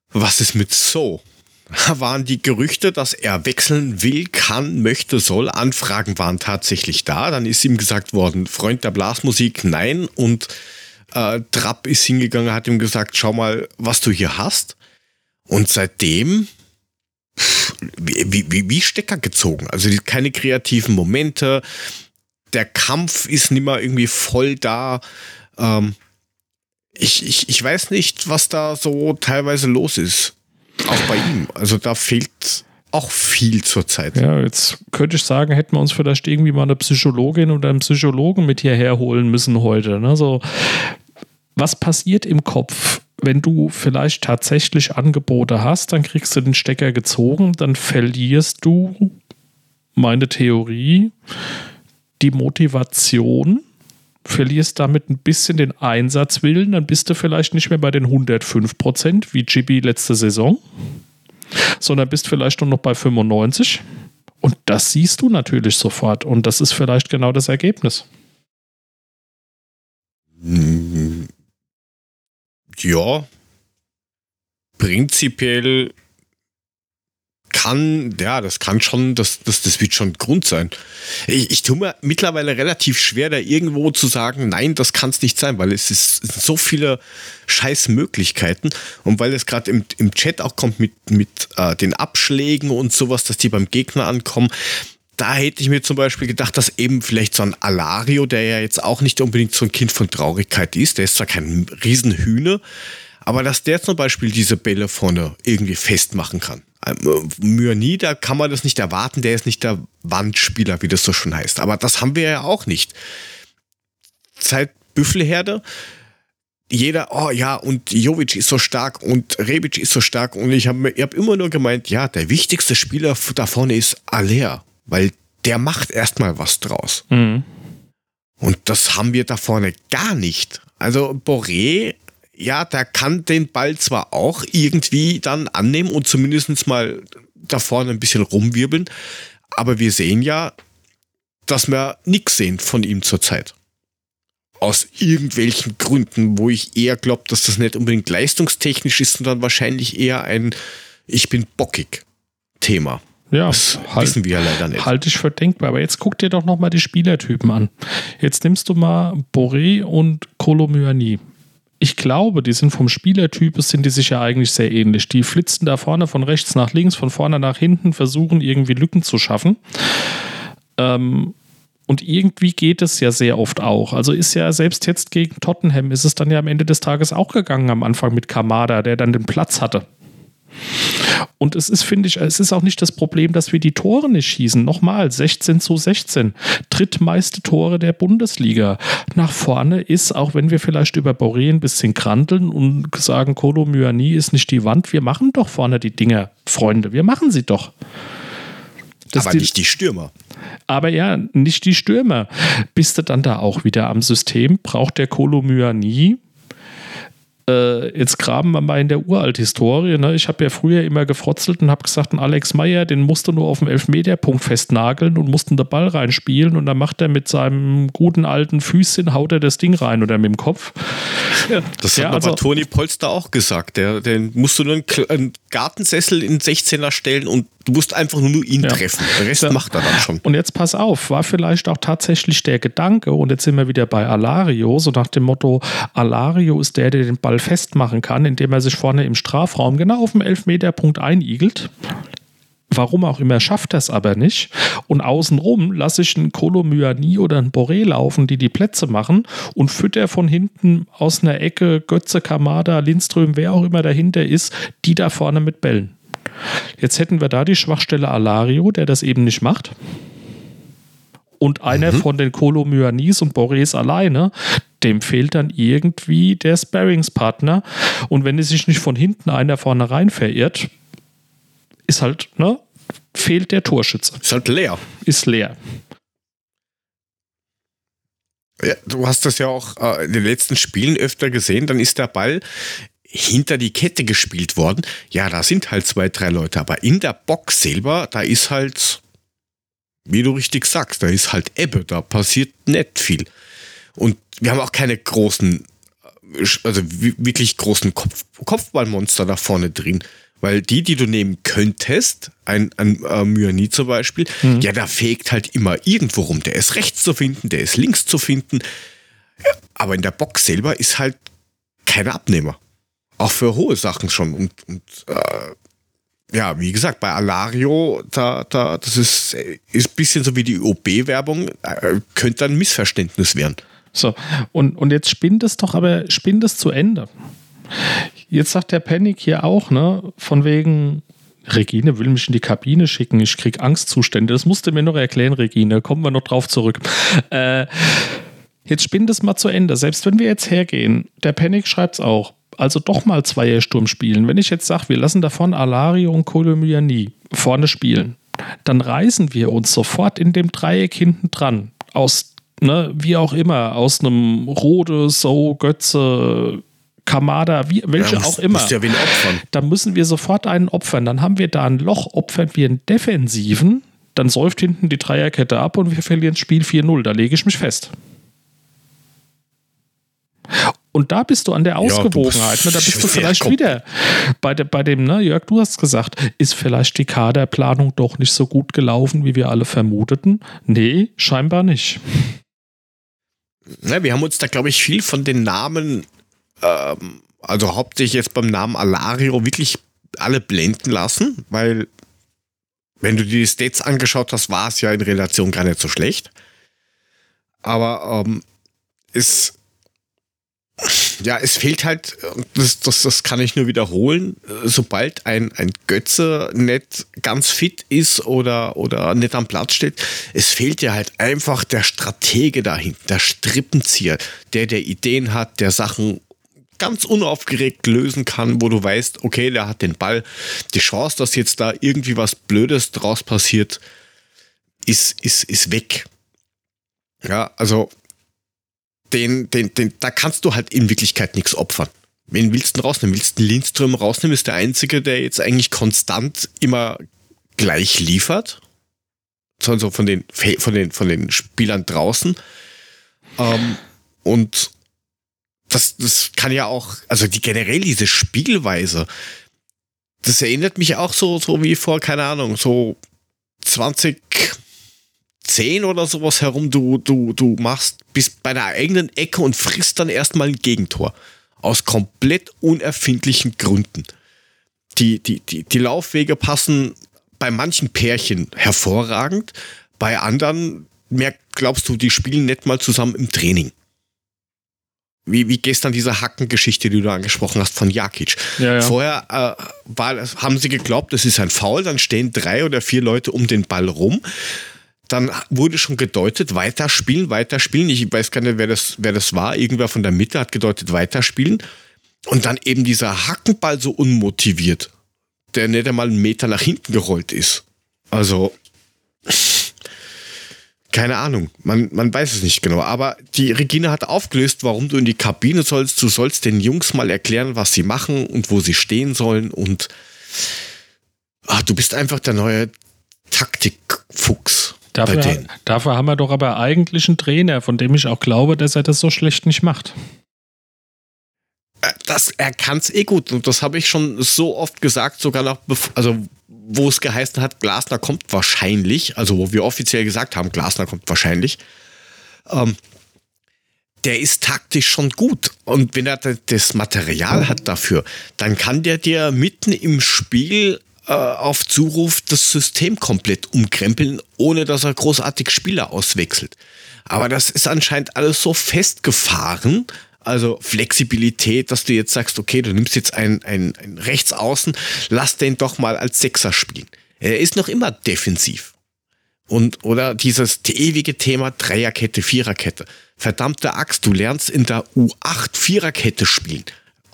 Was ist mit So? Waren die Gerüchte, dass er wechseln will, kann, möchte, soll. Anfragen waren tatsächlich da. Dann ist ihm gesagt worden, Freund der Blasmusik, nein. Und äh, Trapp ist hingegangen, hat ihm gesagt, schau mal, was du hier hast. Und seitdem wie, wie, wie Stecker gezogen. Also keine kreativen Momente. Der Kampf ist nicht mehr irgendwie voll da. Ähm, ich, ich, ich weiß nicht, was da so teilweise los ist. Auch bei ihm. Also da fehlt auch viel zur Zeit. Ja, jetzt könnte ich sagen, hätten wir uns vielleicht irgendwie mal eine Psychologin oder einen Psychologen mit hierher holen müssen heute. Ne? Was passiert im Kopf, wenn du vielleicht tatsächlich Angebote hast, dann kriegst du den Stecker gezogen, dann verlierst du, meine Theorie, die Motivation verlierst damit ein bisschen den Einsatzwillen, dann bist du vielleicht nicht mehr bei den 105 Prozent wie Chibi letzte Saison, sondern bist vielleicht nur noch bei 95. Und das siehst du natürlich sofort. Und das ist vielleicht genau das Ergebnis. Ja, prinzipiell kann, ja, das kann schon, das, das, das wird schon Grund sein. Ich, ich tue mir mittlerweile relativ schwer, da irgendwo zu sagen, nein, das kann es nicht sein, weil es, ist, so viele Scheißmöglichkeiten und weil es gerade im, im Chat auch kommt mit, mit äh, den Abschlägen und sowas, dass die beim Gegner ankommen. Da hätte ich mir zum Beispiel gedacht, dass eben vielleicht so ein Alario, der ja jetzt auch nicht unbedingt so ein Kind von Traurigkeit ist, der ist zwar kein Riesenhühne, aber dass der zum Beispiel diese Bälle vorne irgendwie festmachen kann. Ähm, Myani, da kann man das nicht erwarten, der ist nicht der Wandspieler, wie das so schon heißt. Aber das haben wir ja auch nicht. Seit Büffelherde, jeder, oh ja, und Jovic ist so stark und Rebic ist so stark. Und ich habe hab immer nur gemeint, ja, der wichtigste Spieler da vorne ist Aller, weil der macht erstmal was draus. Mhm. Und das haben wir da vorne gar nicht. Also Boré, ja, der kann den Ball zwar auch irgendwie dann annehmen und zumindest mal da vorne ein bisschen rumwirbeln, aber wir sehen ja, dass wir nichts sehen von ihm zurzeit. Aus irgendwelchen Gründen, wo ich eher glaube, dass das nicht unbedingt leistungstechnisch ist, sondern wahrscheinlich eher ein Ich bin bockig Thema. Ja, das halt, wissen wir ja leider nicht. Halte ich für denkbar. Aber jetzt guck dir doch nochmal die Spielertypen an. Jetzt nimmst du mal Boré und Kolomyani. Ich glaube, die sind vom Spielertyp, sind die sich ja eigentlich sehr ähnlich. Die flitzen da vorne von rechts nach links, von vorne nach hinten, versuchen irgendwie Lücken zu schaffen. Ähm, und irgendwie geht es ja sehr oft auch. Also ist ja selbst jetzt gegen Tottenham, ist es dann ja am Ende des Tages auch gegangen am Anfang mit Kamada, der dann den Platz hatte. Und es ist, finde ich, es ist auch nicht das Problem, dass wir die Tore nicht schießen. Nochmal, 16 zu 16. Drittmeiste Tore der Bundesliga. Nach vorne ist, auch wenn wir vielleicht über Boré ein bisschen kranteln und sagen, Kolo Myani ist nicht die Wand, wir machen doch vorne die Dinger, Freunde. Wir machen sie doch. Das aber nicht die Stürmer. Aber ja, nicht die Stürmer. Bist du dann da auch wieder am System? Braucht der Kolo Myani äh, jetzt graben wir mal in der Uralt-Historie. Ne? Ich habe ja früher immer gefrotzelt und habe gesagt, ein Alex Meyer, den musst du nur auf dem Elfmeterpunkt festnageln und mussten den Ball reinspielen und dann macht er mit seinem guten alten Füßchen, haut er das Ding rein oder mit dem Kopf. Ja, das hat ja, also, aber Toni Polster auch gesagt. Der, den musst du nur einen, einen Gartensessel in 16er stellen und du musst einfach nur ihn ja. treffen. Der Rest ja. macht er dann schon. Und jetzt pass auf, war vielleicht auch tatsächlich der Gedanke, und jetzt sind wir wieder bei Alario, so nach dem Motto, Alario ist der, der den Ball festmachen kann, indem er sich vorne im Strafraum genau auf dem Elfmeterpunkt einigelt. Warum auch immer schafft er es aber nicht. Und außenrum lasse ich einen Kolomyani oder einen Boré laufen, die die Plätze machen und fütter von hinten aus einer Ecke Götze, Kamada, Lindström, wer auch immer dahinter ist, die da vorne mit Bällen. Jetzt hätten wir da die Schwachstelle Alario, der das eben nicht macht. Und einer mhm. von den Kolomyanis und Borés alleine, dem fehlt dann irgendwie der Sparringspartner. Und wenn es sich nicht von hinten einer vorne rein verirrt, ist halt, ne, fehlt der Torschütze. Ist halt leer. Ist leer. Ja, du hast das ja auch äh, in den letzten Spielen öfter gesehen, dann ist der Ball hinter die Kette gespielt worden. Ja, da sind halt zwei, drei Leute, aber in der Box selber, da ist halt, wie du richtig sagst, da ist halt Ebbe, da passiert nicht viel. Und wir haben auch keine großen, also wirklich großen Kopf, Kopfballmonster da vorne drin. Weil die, die du nehmen könntest, ein, ein äh, Myani zum Beispiel, mhm. ja, der fegt halt immer irgendwo rum. Der ist rechts zu finden, der ist links zu finden. Ja, aber in der Box selber ist halt kein Abnehmer. Auch für hohe Sachen schon. Und, und äh, ja, wie gesagt, bei Alario, da, da, das ist, ist ein bisschen so wie die OB-Werbung, äh, könnte ein Missverständnis werden. So, und, und jetzt spinnt es doch, aber spinnt es zu Ende. Jetzt sagt der Panic hier auch, ne, von wegen, Regine will mich in die Kabine schicken, ich krieg Angstzustände. Das musste mir noch erklären, Regine. Kommen wir noch drauf zurück. Äh, jetzt spinnt es mal zu Ende. Selbst wenn wir jetzt hergehen, der Panic schreibt es auch, also doch mal Zweiersturm spielen. Wenn ich jetzt sage, wir lassen davon Alario und Kolomyani vorne spielen, dann reißen wir uns sofort in dem Dreieck hinten dran. Aus, ne, wie auch immer, aus einem Rode, So, Götze, Kamada, wie, welche ja, musst, auch immer. Ja da müssen wir sofort einen opfern. Dann haben wir da ein Loch, opfern wir einen Defensiven, dann säuft hinten die Dreierkette ab und wir verlieren das Spiel 4-0. Da lege ich mich fest. Und da bist du an der Ausgewogenheit. Ja, ne? Da bist du vielleicht wieder bei, de, bei dem, ne, Jörg, du hast gesagt, ist vielleicht die Kaderplanung doch nicht so gut gelaufen, wie wir alle vermuteten? Nee, scheinbar nicht. Ja, wir haben uns da, glaube ich, viel von den Namen, ähm, also hauptsächlich jetzt beim Namen Alario, wirklich alle blenden lassen, weil wenn du die Stats angeschaut hast, war es ja in Relation gar nicht so schlecht. Aber ähm, es ja, es fehlt halt, das, das, das kann ich nur wiederholen, sobald ein, ein Götze nicht ganz fit ist oder, oder nicht am Platz steht, es fehlt ja halt einfach der Stratege dahin, der Strippenzieher, der der Ideen hat, der Sachen ganz unaufgeregt lösen kann, wo du weißt, okay, der hat den Ball, die Chance, dass jetzt da irgendwie was Blödes draus passiert, ist, ist, ist weg. Ja, also den, den, den, da kannst du halt in Wirklichkeit nichts opfern. Wen willst du rausnehmen? Willst du Lindström rausnehmen? Ist der Einzige, der jetzt eigentlich konstant immer gleich liefert. Also von den, von den, von den Spielern draußen. Ähm, und das, das kann ja auch, also die generell diese Spielweise, das erinnert mich auch so, so wie vor, keine Ahnung, so 20, 10 oder sowas herum, du, du, du machst, bist bei der eigenen Ecke und frisst dann erstmal ein Gegentor. Aus komplett unerfindlichen Gründen. Die, die, die, die Laufwege passen bei manchen Pärchen hervorragend, bei anderen mehr glaubst du, die spielen nicht mal zusammen im Training. Wie, wie gestern diese Hackengeschichte, die du angesprochen hast von Jakic. Ja, ja. Vorher äh, war, haben sie geglaubt, das ist ein Foul, dann stehen drei oder vier Leute um den Ball rum dann wurde schon gedeutet, weiterspielen, weiterspielen. Ich weiß gar nicht, wer das, wer das war. Irgendwer von der Mitte hat gedeutet, weiterspielen. Und dann eben dieser Hackenball so unmotiviert, der nicht einmal einen Meter nach hinten gerollt ist. Also, keine Ahnung, man, man weiß es nicht genau. Aber die Regina hat aufgelöst, warum du in die Kabine sollst. Du sollst den Jungs mal erklären, was sie machen und wo sie stehen sollen. Und ach, du bist einfach der neue Taktikfuchs. Dafür, dafür haben wir doch aber eigentlich einen Trainer, von dem ich auch glaube, dass er das so schlecht nicht macht. Äh, das, er kann es eh gut und das habe ich schon so oft gesagt, sogar noch, also wo es geheißen hat, Glasner kommt wahrscheinlich, also wo wir offiziell gesagt haben, Glasner kommt wahrscheinlich. Ähm, der ist taktisch schon gut. Und wenn er das Material hat dafür, dann kann der dir mitten im Spiel äh, auf Zuruf das System komplett umkrempeln, ohne dass er großartig Spieler auswechselt. Aber das ist anscheinend alles so festgefahren, also Flexibilität, dass du jetzt sagst, okay, du nimmst jetzt einen, einen, einen Rechtsaußen, lass den doch mal als Sechser spielen. Er ist noch immer defensiv. Und, oder dieses ewige Thema Dreierkette, Viererkette. Verdammte Axt, du lernst in der U8 Viererkette spielen.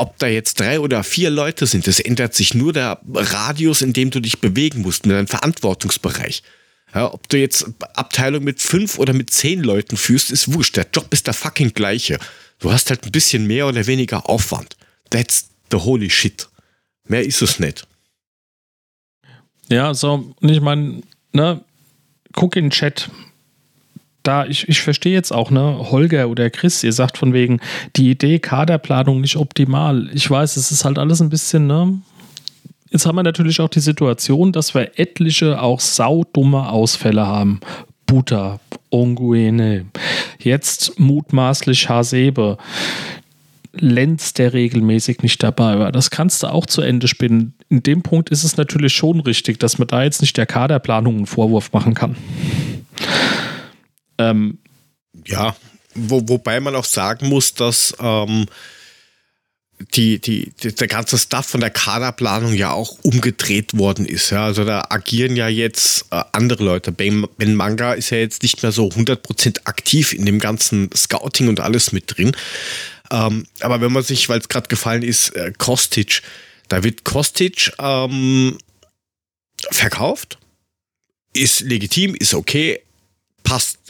Ob da jetzt drei oder vier Leute sind, es ändert sich nur der Radius, in dem du dich bewegen musst, mit deinem Verantwortungsbereich. Ja, ob du jetzt Abteilung mit fünf oder mit zehn Leuten führst, ist wurscht. Der Job ist der fucking gleiche. Du hast halt ein bisschen mehr oder weniger Aufwand. That's the holy shit. Mehr ist es nicht. Ja, so, und ich meine, ne, guck in den Chat da, ich, ich verstehe jetzt auch, ne, Holger oder Chris, ihr sagt von wegen, die Idee Kaderplanung nicht optimal. Ich weiß, es ist halt alles ein bisschen, ne? Jetzt haben wir natürlich auch die Situation, dass wir etliche auch saudumme Ausfälle haben. Buta, Onguene, jetzt mutmaßlich Hasebe. Lenz, der regelmäßig nicht dabei war. Das kannst du auch zu Ende spinnen. In dem Punkt ist es natürlich schon richtig, dass man da jetzt nicht der Kaderplanung einen Vorwurf machen kann. Ähm, ja, wo, wobei man auch sagen muss, dass ähm, die, die, die, der ganze Stuff von der Kaderplanung ja auch umgedreht worden ist. Ja. Also da agieren ja jetzt äh, andere Leute. Ben, ben, Manga ist ja jetzt nicht mehr so 100% aktiv in dem ganzen Scouting und alles mit drin. Ähm, aber wenn man sich, weil es gerade gefallen ist, äh, Kostic, da wird Kostic ähm, verkauft, ist legitim, ist okay, passt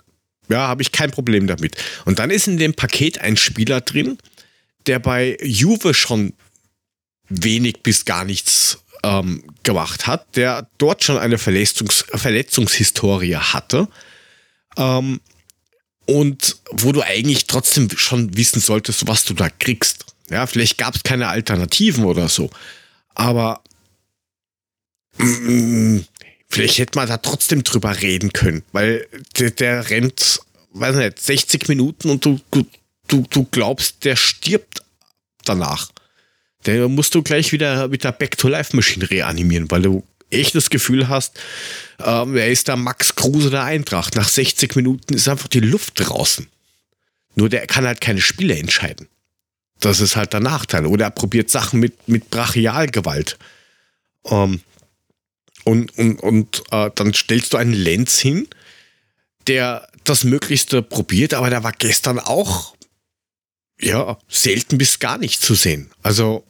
ja, habe ich kein Problem damit. Und dann ist in dem Paket ein Spieler drin, der bei Juve schon wenig bis gar nichts ähm, gemacht hat, der dort schon eine Verletzungs Verletzungshistorie hatte. Ähm, und wo du eigentlich trotzdem schon wissen solltest, was du da kriegst. Ja, vielleicht gab es keine Alternativen oder so. Aber mm, vielleicht hätte man da trotzdem drüber reden können, weil der, der rennt, weiß nicht, 60 Minuten und du, du, du glaubst, der stirbt danach. Den musst du gleich wieder mit der Back-to-Life-Maschine reanimieren, weil du echt das Gefühl hast, ähm, er ist der Max Kruse der Eintracht. Nach 60 Minuten ist einfach die Luft draußen. Nur der kann halt keine Spiele entscheiden. das ist halt der Nachteil. Oder er probiert Sachen mit, mit Brachialgewalt. Ähm, und und, und äh, dann stellst du einen Lenz hin, der das Möglichste probiert, aber der war gestern auch ja selten bis gar nicht zu sehen. Also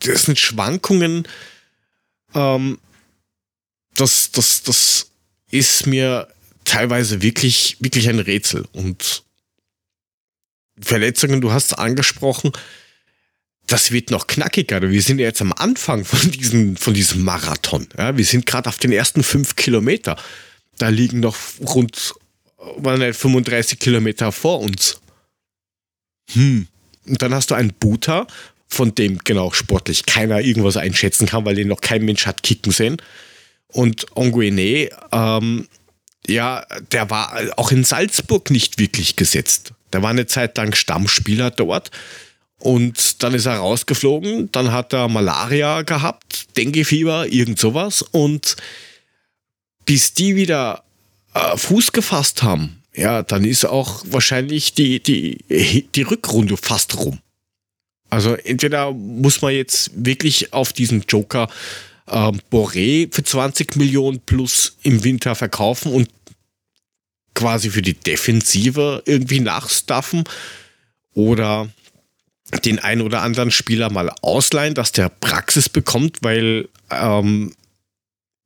das sind Schwankungen. Ähm, das, das, das ist mir teilweise wirklich, wirklich ein Rätsel. Und Verletzungen, du hast es angesprochen, das wird noch knackiger. Wir sind ja jetzt am Anfang von diesem, von diesem Marathon. Ja, wir sind gerade auf den ersten fünf Kilometer. Da liegen noch rund 35 Kilometer vor uns. Hm. Und dann hast du einen Buta, von dem genau sportlich keiner irgendwas einschätzen kann, weil den noch kein Mensch hat kicken sehen. Und Onguene, ähm, ja, der war auch in Salzburg nicht wirklich gesetzt. Der war eine Zeit lang Stammspieler dort und dann ist er rausgeflogen. Dann hat er Malaria gehabt, Denguefieber, irgend sowas. Und bis die wieder äh, Fuß gefasst haben, ja, dann ist auch wahrscheinlich die, die, die Rückrunde fast rum. Also entweder muss man jetzt wirklich auf diesen Joker ähm, Boré für 20 Millionen plus im Winter verkaufen und quasi für die Defensive irgendwie nachstaffen oder den einen oder anderen Spieler mal ausleihen, dass der Praxis bekommt, weil ähm,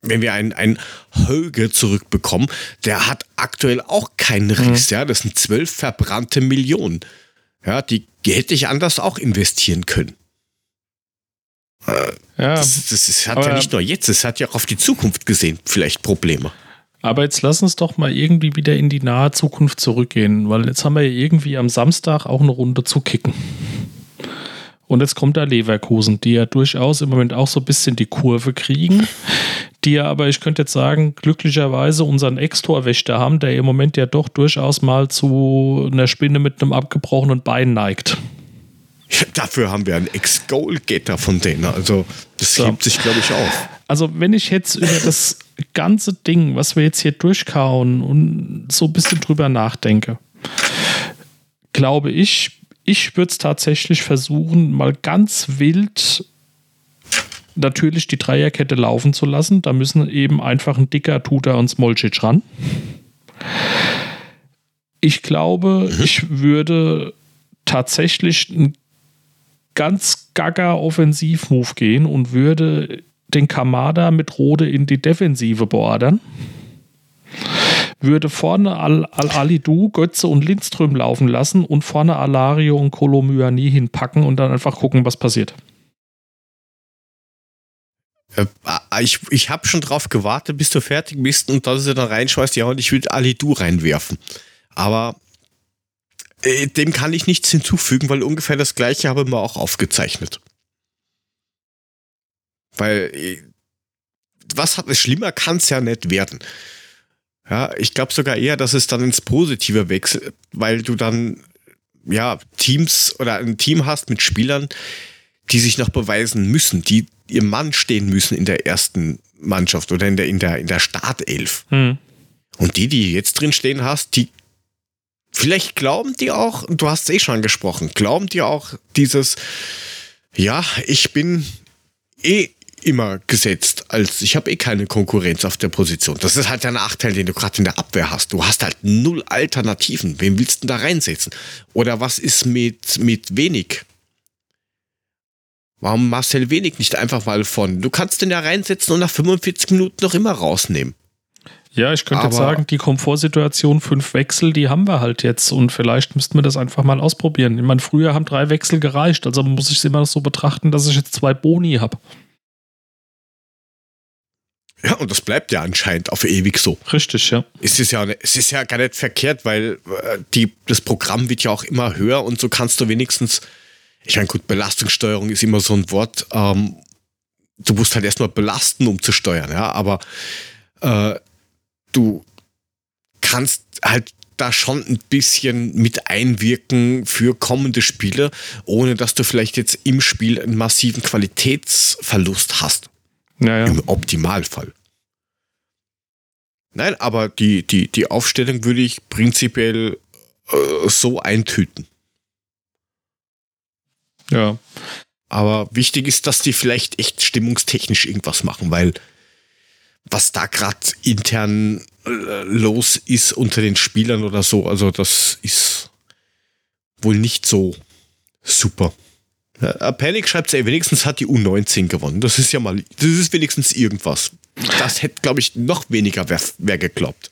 wenn wir einen, einen Höge zurückbekommen, der hat aktuell auch keinen Riss, mhm. ja, das sind zwölf verbrannte Millionen. Ja, die hätte ich anders auch investieren können. Äh, ja, das, das hat ja nicht nur jetzt, es hat ja auch auf die Zukunft gesehen vielleicht Probleme. Aber jetzt lass uns doch mal irgendwie wieder in die nahe Zukunft zurückgehen, weil jetzt haben wir ja irgendwie am Samstag auch eine Runde zu kicken. Und jetzt kommt da Leverkusen, die ja durchaus im Moment auch so ein bisschen die Kurve kriegen, die ja aber, ich könnte jetzt sagen, glücklicherweise unseren Ex-Torwächter haben, der im Moment ja doch durchaus mal zu einer Spinne mit einem abgebrochenen Bein neigt. Ja, dafür haben wir einen Ex-Goal-Getter von denen. Also, das so. hebt sich, glaube ich, auf. Also, wenn ich jetzt über das ganze Ding, was wir jetzt hier durchkauen und so ein bisschen drüber nachdenke, glaube ich, ich würde es tatsächlich versuchen, mal ganz wild natürlich die Dreierkette laufen zu lassen. Da müssen eben einfach ein dicker Tuta und Smolcic ran. Ich glaube, mhm. ich würde tatsächlich einen ganz gaga Offensivmove gehen und würde den Kamada mit Rode in die Defensive beordern. Würde vorne Al-Alidu, Al Götze und Lindström laufen lassen und vorne Alario und Kolomyani hinpacken und dann einfach gucken, was passiert. Äh, ich, ich habe schon drauf gewartet, bis du fertig bist und dass du dann reinschmeißt, ja, und ich würde Alidu reinwerfen. Aber äh, dem kann ich nichts hinzufügen, weil ungefähr das gleiche habe ich mir auch aufgezeichnet. Weil äh, was hat es schlimmer kann es ja nicht werden. Ja, ich glaube sogar eher, dass es dann ins Positive wechselt, weil du dann ja Teams oder ein Team hast mit Spielern, die sich noch beweisen müssen, die ihr Mann stehen müssen in der ersten Mannschaft oder in der in der in der Startelf. Hm. Und die, die jetzt drin stehen hast, die Vielleicht glauben die auch, du hast es eh schon angesprochen, glauben die auch dieses, ja, ich bin eh immer gesetzt, als ich habe eh keine Konkurrenz auf der Position. Das ist halt der Nachteil, den du gerade in der Abwehr hast. Du hast halt null Alternativen. Wen willst du da reinsetzen? Oder was ist mit, mit wenig? Warum Marcel Wenig nicht einfach mal von? Du kannst den ja reinsetzen und nach 45 Minuten noch immer rausnehmen. Ja, ich könnte jetzt sagen, die Komfortsituation fünf Wechsel, die haben wir halt jetzt und vielleicht müssten wir das einfach mal ausprobieren. Ich meine, früher haben drei Wechsel gereicht, also muss ich es immer noch so betrachten, dass ich jetzt zwei Boni habe. Ja, und das bleibt ja anscheinend auf ewig so. Richtig, ja. Es ist ja, es ist ja gar nicht verkehrt, weil äh, die, das Programm wird ja auch immer höher und so kannst du wenigstens, ich meine, gut, Belastungssteuerung ist immer so ein Wort, ähm, du musst halt erstmal belasten, um zu steuern, ja, aber äh, du kannst halt da schon ein bisschen mit einwirken für kommende Spiele, ohne dass du vielleicht jetzt im Spiel einen massiven Qualitätsverlust hast. Ja, ja. Im Optimalfall. Nein, aber die, die, die Aufstellung würde ich prinzipiell äh, so eintüten. Ja. Aber wichtig ist, dass die vielleicht echt stimmungstechnisch irgendwas machen, weil was da gerade intern äh, los ist unter den Spielern oder so, also das ist wohl nicht so super. Ja, Panic schreibt, ey, wenigstens hat die U19 gewonnen. Das ist ja mal, das ist wenigstens irgendwas. Das hätte, glaube ich, noch weniger wer, wer geglaubt.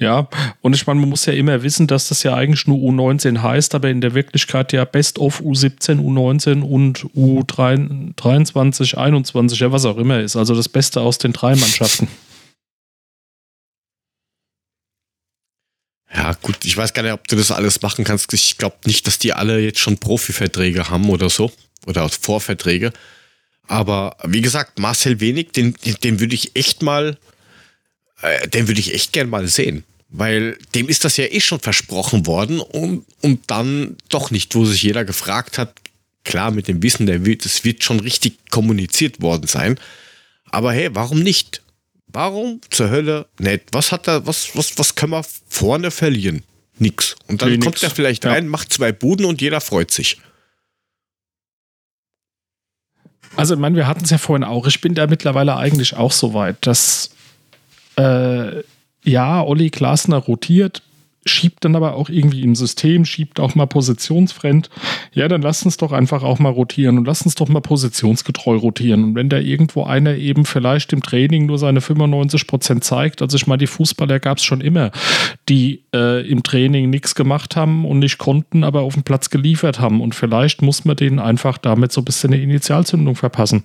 Ja, und ich meine, man muss ja immer wissen, dass das ja eigentlich nur U19 heißt, aber in der Wirklichkeit ja Best of U17, U19 und U23, 21, ja, was auch immer ist. Also das Beste aus den drei Mannschaften. Ja, gut, ich weiß gar nicht, ob du das alles machen kannst. Ich glaube nicht, dass die alle jetzt schon Profiverträge haben oder so. Oder Vorverträge. Aber wie gesagt, Marcel Wenig, den, den würde ich echt mal, äh, den würde ich echt gern mal sehen. Weil dem ist das ja eh schon versprochen worden und, und dann doch nicht, wo sich jeder gefragt hat, klar, mit dem Wissen, der wird, es wird schon richtig kommuniziert worden sein. Aber hey, warum nicht? Warum zur Hölle nicht? Was hat er, was, was, was können wir vorne verlieren? Nix. Und dann nee, kommt er vielleicht ja. rein, macht zwei Buden und jeder freut sich. Also, ich meine, wir hatten es ja vorhin auch. Ich bin da mittlerweile eigentlich auch so weit, dass äh, ja, Olli Glasner rotiert, schiebt dann aber auch irgendwie im System, schiebt auch mal positionsfremd. Ja, dann lass uns doch einfach auch mal rotieren und lass uns doch mal positionsgetreu rotieren. Und wenn da irgendwo einer eben vielleicht im Training nur seine 95 Prozent zeigt, also ich meine, die Fußballer gab es schon immer, die äh, im Training nichts gemacht haben und nicht konnten, aber auf dem Platz geliefert haben. Und vielleicht muss man denen einfach damit so ein bisschen eine Initialzündung verpassen.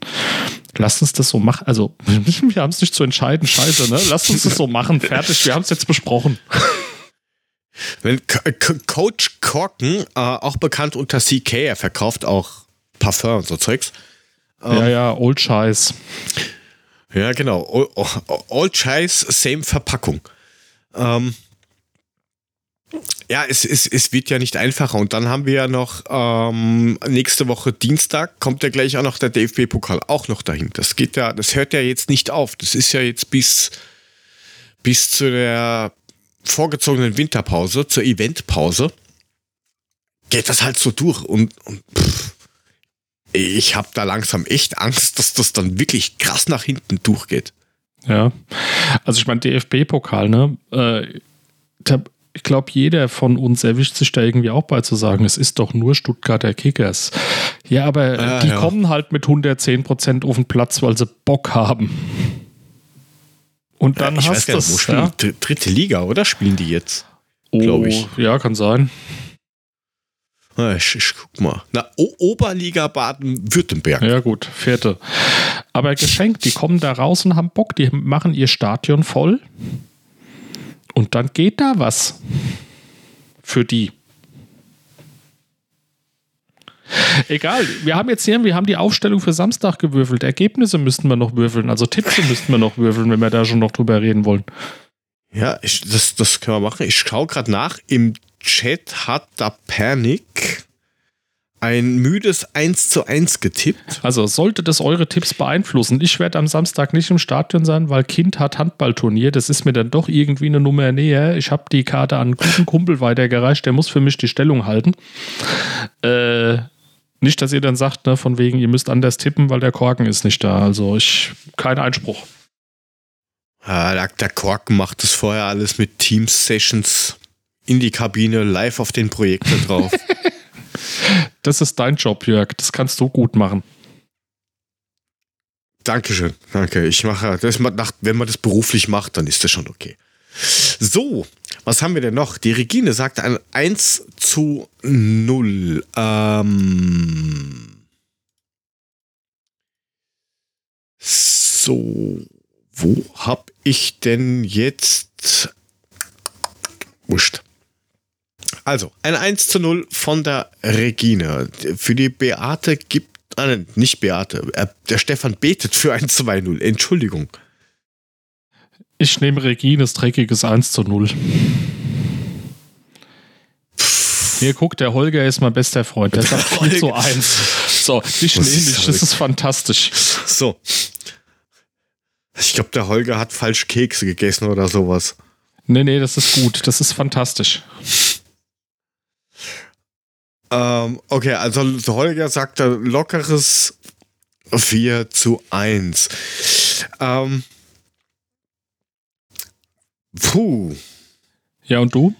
Lasst uns das so machen. Also, wir haben es nicht zu entscheiden, scheiße, ne? Lasst uns das so machen. Fertig, wir haben es jetzt besprochen. Wenn Coach Korken, äh, auch bekannt unter CK, er verkauft auch Parfum und so Zeugs. Ähm, ja, ja, Old Scheiß. Ja, genau. Old Scheiß, same Verpackung. Ähm, ja, es, es, es wird ja nicht einfacher. Und dann haben wir ja noch ähm, nächste Woche Dienstag kommt ja gleich auch noch der DFB-Pokal auch noch dahin. Das geht ja, das hört ja jetzt nicht auf. Das ist ja jetzt bis, bis zu der vorgezogenen Winterpause, zur Eventpause, geht das halt so durch und, und pff, ich habe da langsam echt Angst, dass das dann wirklich krass nach hinten durchgeht. Ja, also ich meine, DFB-Pokal, ne? Äh, ich glaube, jeder von uns erwischt sich da irgendwie auch bei zu sagen, es ist doch nur Stuttgarter Kickers. Ja, aber ja, die ja. kommen halt mit 110 Prozent auf den Platz, weil sie Bock haben. Und dann ja, ich hast du es. Wo spielen ja? Dritte Liga, oder? Spielen die jetzt? Glaube ich. Oh, ja, kann sein. Ich, ich, guck mal. Na, o Oberliga Baden-Württemberg. Ja, gut, vierte. Aber geschenkt, die kommen da raus und haben Bock, die machen ihr Stadion voll. Und dann geht da was. Für die. Egal, wir haben jetzt hier, wir haben die Aufstellung für Samstag gewürfelt. Ergebnisse müssten wir noch würfeln, also Tipps müssten wir noch würfeln, wenn wir da schon noch drüber reden wollen. Ja, ich, das, das können wir machen. Ich schaue gerade nach. Im Chat hat da Panik ein müdes 1 zu 1 getippt. Also sollte das eure Tipps beeinflussen. Ich werde am Samstag nicht im Stadion sein, weil Kind hat Handballturnier. Das ist mir dann doch irgendwie eine Nummer näher. Ich habe die Karte an einen guten Kumpel weitergereicht. Der muss für mich die Stellung halten. Äh, nicht, dass ihr dann sagt, ne, von wegen, ihr müsst anders tippen, weil der Korken ist nicht da. Also ich, kein Einspruch. Ja, der Korken macht das vorher alles mit Teams-Sessions in die Kabine, live auf den Projektor drauf. das ist dein Job, Jörg. Das kannst du gut machen. Dankeschön, danke. Ich mache das, wenn man das beruflich macht, dann ist das schon okay. So, was haben wir denn noch? Die Regine sagt ein 1 zu 0. Ähm so, wo hab ich denn jetzt? Wurscht. Also, ein 1 zu 0 von der Regine. Für die Beate gibt, äh, nicht Beate, äh, der Stefan betet für ein 2-0. Entschuldigung. Ich nehme Regines dreckiges 1 zu 0. Hier, guck, der Holger ist mein bester Freund. Der sagt 4 zu 1. So, dich nehme ich. Das ist fantastisch. So. Ich glaube, der Holger hat falsch Kekse gegessen oder sowas. Nee, nee, das ist gut. Das ist fantastisch. Ähm, okay, also Holger sagt ein lockeres 4 zu 1. Ähm, puh. Ja, und du?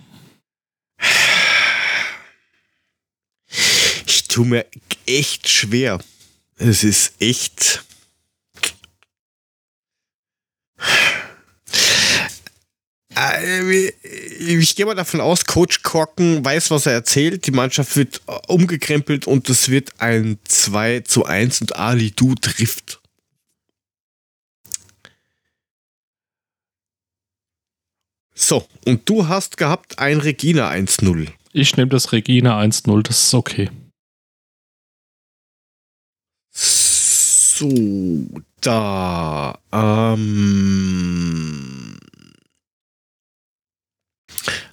Ich tue mir echt schwer. Es ist echt. Äh, ich gehe mal davon aus, Coach Korken weiß, was er erzählt. Die Mannschaft wird umgekrempelt und es wird ein 2 zu 1 und Ali Du trifft. So, und du hast gehabt ein Regina 1-0. Ich nehme das Regina 1-0, das ist okay. So, da. Ähm,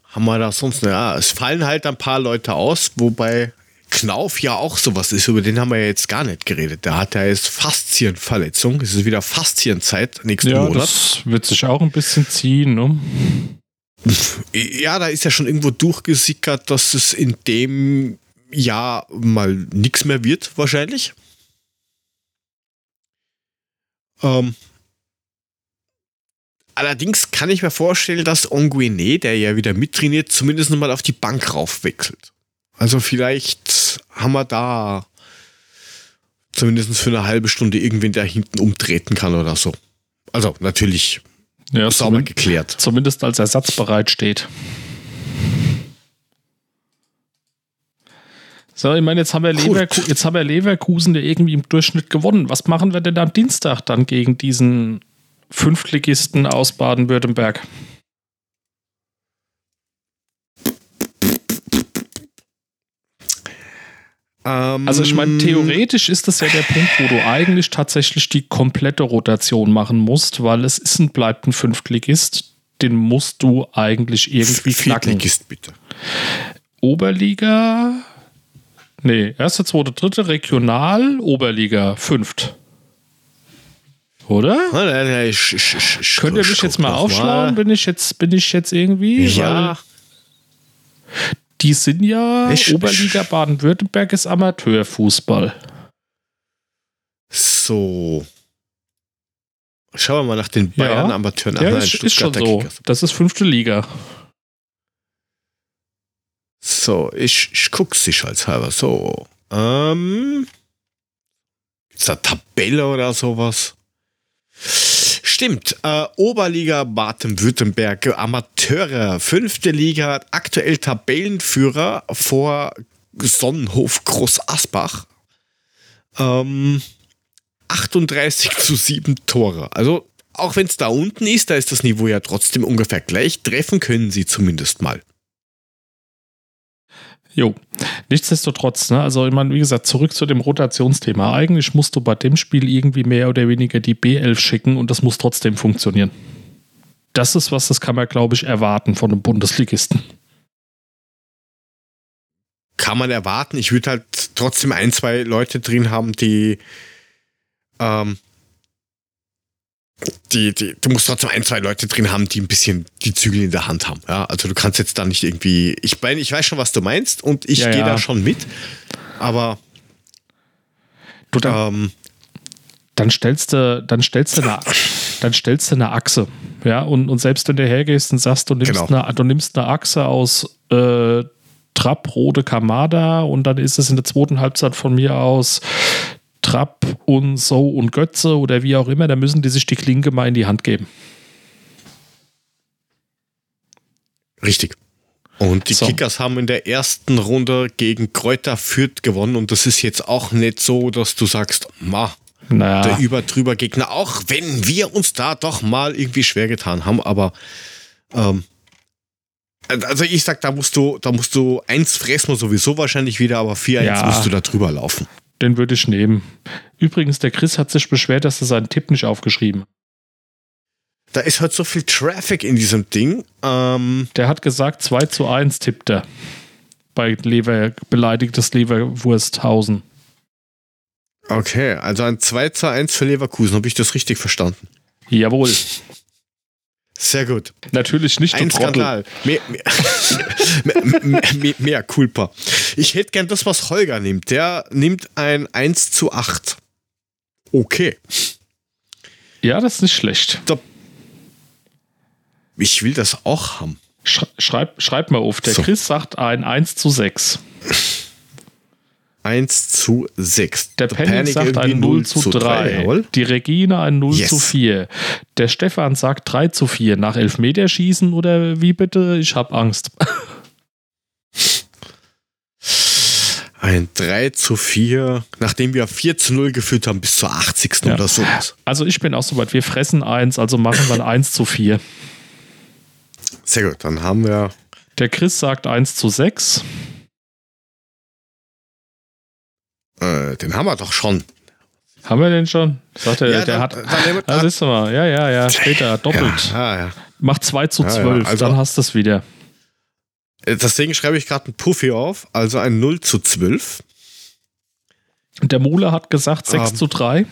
haben wir da sonst? Ja, es fallen halt ein paar Leute aus, wobei Knauf ja auch sowas ist, über den haben wir ja jetzt gar nicht geredet. Der hat ja jetzt Faszienverletzung. Es ist wieder Faszienzeit nächsten ja, Monat. Das wird sich auch ein bisschen ziehen, ne? Ja, da ist ja schon irgendwo durchgesickert, dass es in dem Jahr mal nichts mehr wird, wahrscheinlich. Ähm, allerdings kann ich mir vorstellen, dass Onguene, der ja wieder mittrainiert, zumindest nochmal auf die Bank raufwechselt. Also vielleicht haben wir da zumindest für eine halbe Stunde irgendwen, der hinten umtreten kann oder so. Also natürlich ja, sauber geklärt. Zumindest als Ersatz bereit steht. So, ich meine, jetzt haben, wir Leverku jetzt haben wir Leverkusen der irgendwie im Durchschnitt gewonnen. Was machen wir denn am Dienstag dann gegen diesen Fünftligisten aus Baden-Württemberg? Also ich meine, theoretisch ist das ja der Punkt, wo du eigentlich tatsächlich die komplette Rotation machen musst, weil es ist und bleibt ein Fünftligist. Den musst du eigentlich irgendwie knacken. Viertligist bitte. Oberliga. Nee, erste, zweite, dritte, Regional, Oberliga, fünft. Oder? Könnt ihr mich jetzt mal noch aufschlauen? Bin ich jetzt, bin ich jetzt irgendwie? Ja, die sind ja Ich- Oberliga Baden-Württemberg ist Amateurfußball. so. Schauen wir mal nach den Ja. Bayern-Amateuren. Ja, Ach nein, ist, ist schon so. Kickers. Das ist fünfte Liga. So, ich, ich gucke sicherheitshalber. So. Ähm. Ist da Tabelle oder sowas? Stimmt. Äh, Oberliga Baden-Württemberg, Amateure, fünfte Liga, aktuell Tabellenführer vor Sonnenhof Groß Asbach. Ähm, 38 zu 7 Tore. Also, auch wenn es da unten ist, da ist das Niveau ja trotzdem ungefähr gleich. Treffen können sie zumindest mal. Jo. Nichtsdestotrotz, ne, also ich meine, wie gesagt, zurück zu dem Rotationsthema. Eigentlich musst du bei dem Spiel irgendwie mehr oder weniger die B11 schicken und das muss trotzdem funktionieren. Das ist was, das kann man, glaube ich, erwarten von einem Bundesligisten. kann man erwarten. Ich würde halt trotzdem ein, zwei Leute drin haben, die, ähm, die, die, du musst trotzdem ein, zwei Leute drin haben, die ein bisschen die Zügel in der Hand haben. Ja, also du kannst jetzt da nicht irgendwie, ich meine, ich weiß schon, was du meinst und ich Ja, gehe ja. da schon mit, aber Du, dann, ähm, dann stellst du, dann stellst du eine, dann stellst du eine Achse. Ja, und, und selbst wenn du hergehst und sagst, du nimmst, Genau. eine, du nimmst eine Achse aus äh, Trapp, Rode, Kamada und dann ist es in der zweiten Halbzeit von mir aus Trapp und So und Götze oder wie auch immer, da müssen die sich die Klinke mal in die Hand geben. richtig. Und die So. Kickers haben in der ersten Runde gegen Kräuter Fürth gewonnen und das ist jetzt auch nicht so, dass du sagst, ma, der Naja, überdrüber Gegner, auch wenn wir uns da doch mal irgendwie schwer getan haben, aber ähm, also ich sag, da musst du, da musst du eins fressen wir sowieso wahrscheinlich wieder, aber 4-1 Ja. musst du da drüber laufen. Den würde ich nehmen. Übrigens, der Chris hat sich beschwert, dass er seinen Tipp nicht aufgeschrieben hat. Da ist halt so viel Traffic in diesem Ding. Ähm, Der hat gesagt, 2 zu 1 tippt er. Bei Lever, beleidigtes Leverwursthausen. okay, also ein 2 zu 1 für Leverkusen, habe ich das richtig verstanden? Jawohl. Sehr gut. Natürlich nicht Ein Skandal. Mehr, mehr, mehr, mehr Culpa. Ich hätte gern das, was Holger nimmt. Der nimmt ein 1 zu 8. Okay. Ja, das ist nicht schlecht. Ich will das auch haben. Schreib, schreib mal auf. Der so. Chris sagt ein 1 zu 6. 1 zu 6. Der Panic, Panic sagt ein 0 zu 3. 3 die Regina ein 0 yes. zu 4. Der Stefan sagt 3 zu 4. Nach Elfmeterschießen oder wie bitte? Ich habe Angst. Ein 3 zu 4, nachdem wir 4 zu 0 geführt haben, bis zur 80. Ja. oder sowas. Also ich bin auch so weit, wir fressen 1, also machen wir ein 1 zu 4. Sehr gut, dann haben wir. Der Chris sagt 1 zu 6. Äh, den haben wir doch schon. Haben wir den schon? Sagt er, ja, der dann, hat. Dann, dann, siehst du mal. Ja, ja, ja, später, doppelt. Ja, ja, Macht 2 zu 12, also, dann hast du es wieder. Äh, deswegen schreibe ich gerade ein Puffy auf, also ein 0 zu 12. Der Mule hat gesagt 6 um, ähm. zu 3.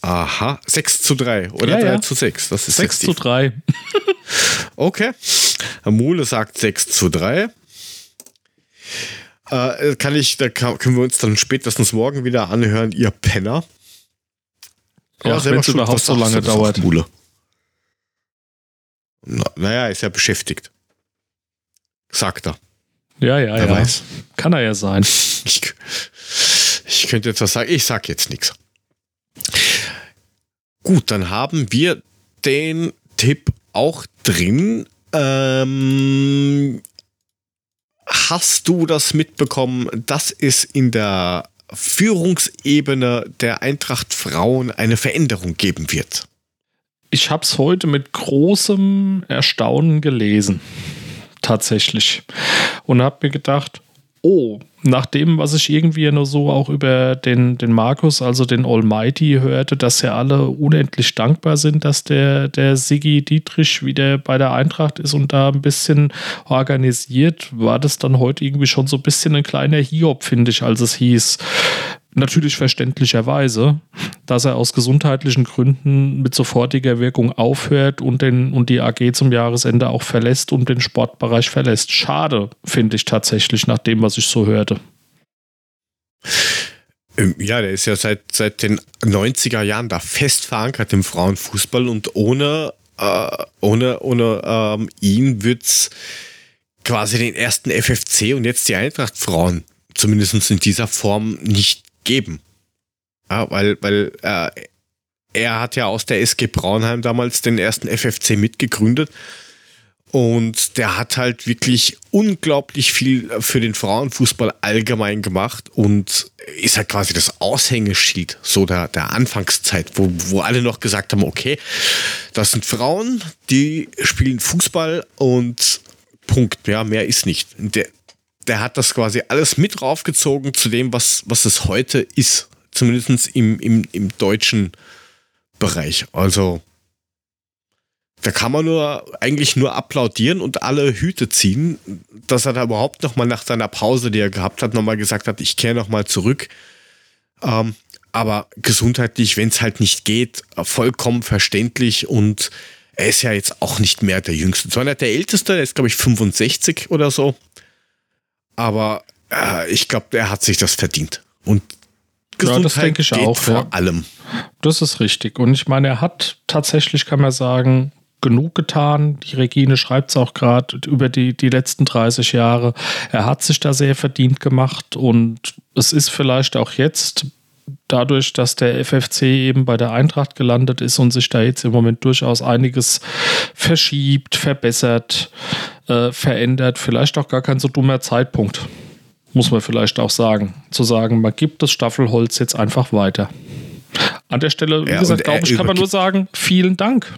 Aha, 6 zu 3 oder ja, 3 ja. zu 6. Das ist 6 zu 3. okay. Der Mule sagt 6 zu 3. Äh, kann ich, da kann, können wir uns dann spätestens morgen wieder anhören, ihr Penner. Ja, wenn es überhaupt so lange dauert. Na, naja, ist ja beschäftigt. Sagt er. Ja, ja, Wer ja. Weiß. Kann er ja sein. Ich, ich könnte jetzt was sagen. Ich sag jetzt nichts. Gut, dann haben wir den Tipp auch drin. Ähm, hast du das mitbekommen, dass es in der Führungsebene der Eintracht Frauen eine Veränderung geben wird? Ich habe es heute mit großem Erstaunen gelesen, tatsächlich. Und habe mir gedacht, oh, nach dem, was ich irgendwie nur so auch über den, den Markus, also den Almighty, hörte, dass ja alle unendlich dankbar sind, dass der, der Siggi Dietrich wieder bei der Eintracht ist und da ein bisschen organisiert, war das dann heute irgendwie schon so ein bisschen ein kleiner Hiob, finde ich, als es hieß, natürlich verständlicherweise, dass er aus gesundheitlichen Gründen mit sofortiger Wirkung aufhört und, den, und die AG zum Jahresende auch verlässt und den Sportbereich verlässt. Schade, finde ich tatsächlich, nach dem, was ich so hörte. Ähm, ja, der ist ja seit, seit den 90er Jahren da fest verankert im Frauenfußball und ohne, äh, ohne, ohne ähm, ihn wird es quasi den ersten FFC und jetzt die Eintracht Frauen zumindest in dieser Form nicht geben. Ja, weil, weil äh, er hat ja aus der SG Braunheim damals den ersten FFC mitgegründet. Und der hat halt wirklich unglaublich viel für den Frauenfußball allgemein gemacht und ist halt quasi das Aushängeschild so der, der Anfangszeit, wo, wo alle noch gesagt haben, okay, das sind Frauen, die spielen Fußball und Punkt, ja, mehr ist nicht. Der, der hat das quasi alles mit raufgezogen zu dem, was, was es heute ist. Zumindest im, im, im deutschen Bereich. Also, da kann man nur eigentlich nur applaudieren und alle Hüte ziehen, dass er da überhaupt nochmal nach seiner Pause, die er gehabt hat, nochmal gesagt hat, ich kehre nochmal zurück. Ähm, aber gesundheitlich, wenn es halt nicht geht, vollkommen verständlich und er ist ja jetzt auch nicht mehr der Jüngste, sondern der Älteste, der ist glaube ich 65 oder so. Aber äh, ich glaube, er hat sich das verdient. Und Gesundheit ja, das denke ich auch. Vor ja. allem. Das ist richtig. Und ich meine, er hat tatsächlich, kann man sagen, genug getan. Die Regine schreibt es auch gerade über die, die letzten 30 Jahre. Er hat sich da sehr verdient gemacht und es ist vielleicht auch jetzt dadurch, dass der FFC eben bei der Eintracht gelandet ist und sich da jetzt im Moment durchaus einiges verschiebt, verbessert, äh, verändert, vielleicht auch gar kein so dummer Zeitpunkt, muss man vielleicht auch sagen, zu sagen, man gibt das Staffelholz jetzt einfach weiter. An der Stelle, wie ja, gesagt, glaube ich, kann man nur sagen, vielen Dank.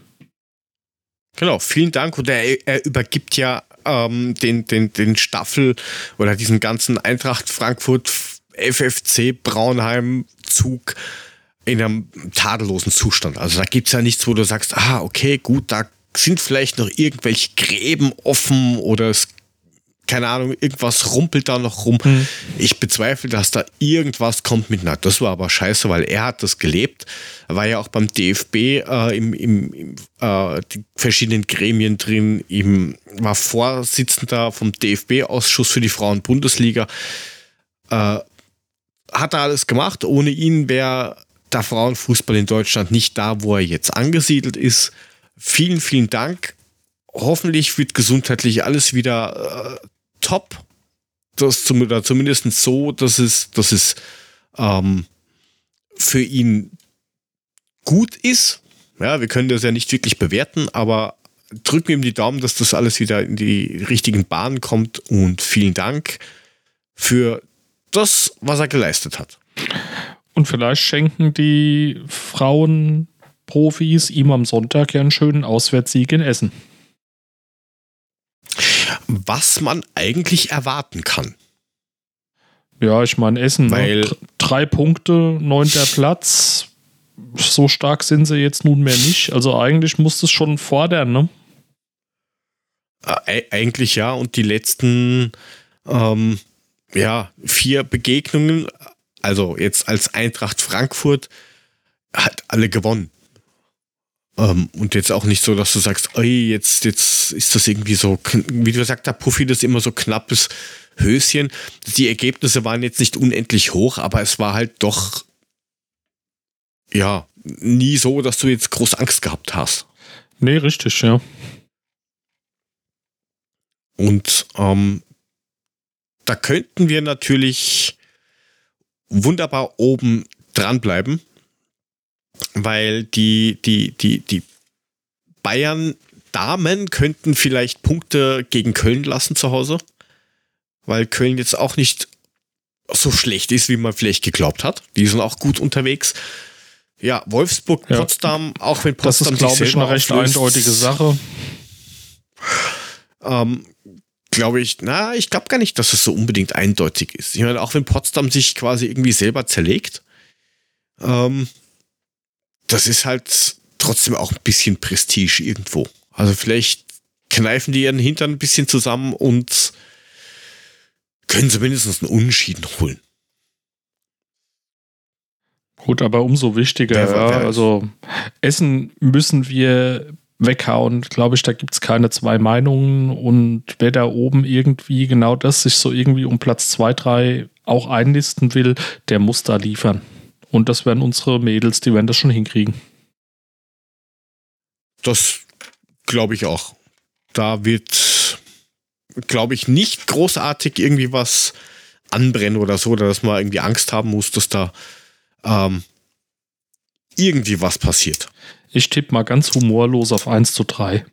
Genau, vielen Dank. Und er, er übergibt ja ähm, den, den, den Staffel oder diesen ganzen Eintracht Frankfurt FFC Braunheim Zug in einem tadellosen Zustand. Also da gibt es ja nichts, wo du sagst, ah, okay, gut, da sind vielleicht noch irgendwelche Gräben offen oder es keine Ahnung, irgendwas rumpelt da noch rum. Hm. Ich bezweifle, dass da irgendwas kommt mit. Na, das war aber scheiße, weil er hat das gelebt. Er war ja auch beim DFB äh, im, im, im äh, verschiedenen Gremien drin, ihm war Vorsitzender vom DFB-Ausschuss für die Frauen-Bundesliga. Äh, hat er alles gemacht. Ohne ihn wäre der Frauenfußball in Deutschland nicht da, wo er jetzt angesiedelt ist. Vielen, vielen Dank. Hoffentlich wird gesundheitlich alles wieder äh, top. Das zum, zumindest so, dass es, dass es ähm, für ihn gut ist. Ja, wir können das ja nicht wirklich bewerten, aber drücken ihm die Daumen, dass das alles wieder in die richtigen Bahnen kommt und vielen Dank für das, was er geleistet hat. Und vielleicht schenken die Frauenprofis ihm am Sonntag ja einen schönen Auswärtssieg in Essen. Was man eigentlich erwarten kann. Ja, ich meine, Essen, ne? Weil ne? drei Punkte, neunter Platz. So stark sind sie jetzt nunmehr nicht. Also eigentlich muss es schon fordern, ne? Äh, eigentlich ja. Und die letzten ähm, ja, vier Begegnungen, also jetzt als Eintracht Frankfurt, hat alle gewonnen. Ähm, und jetzt auch nicht so, dass du sagst, ey, jetzt, jetzt ist das irgendwie so, wie du sagst, der Puffy, das ist immer so knappes Höschen. Die Ergebnisse waren jetzt nicht unendlich hoch, aber es war halt doch, ja, nie so, dass du jetzt groß Angst gehabt hast. Nee, richtig, ja. Und ähm, da könnten wir natürlich wunderbar oben dranbleiben, weil die, die, die, die Bayern Damen könnten vielleicht Punkte gegen Köln lassen zu Hause, weil Köln jetzt auch nicht so schlecht ist, wie man vielleicht geglaubt hat. Die sind auch gut unterwegs. Ja, Wolfsburg, ja. Potsdam, auch wenn Potsdam das ist, glaube ich, eine recht eindeutige Sache. Ähm, glaube ich, na, ich glaube gar nicht, dass es so unbedingt eindeutig ist. Ich meine, auch wenn Potsdam sich quasi irgendwie selber zerlegt, ähm, das ist halt trotzdem auch ein bisschen Prestige irgendwo. Also vielleicht kneifen die ihren Hintern ein bisschen zusammen und können zumindest einen Unentschieden holen. Gut, aber umso wichtiger. Wer, wer, ja, also Essen müssen wir weghauen. Glaube ich, da gibt es keine zwei Meinungen. Und wer da oben irgendwie genau das sich so irgendwie um Platz 2, 3 auch einlisten will, der muss da liefern. Und das werden unsere Mädels, die werden das schon hinkriegen. Das glaube ich auch. Da wird, glaube ich, nicht großartig irgendwie was anbrennen oder so, oder dass man irgendwie Angst haben muss, dass da ähm, irgendwie was passiert. Ich tippe mal ganz humorlos auf 1 zu 3.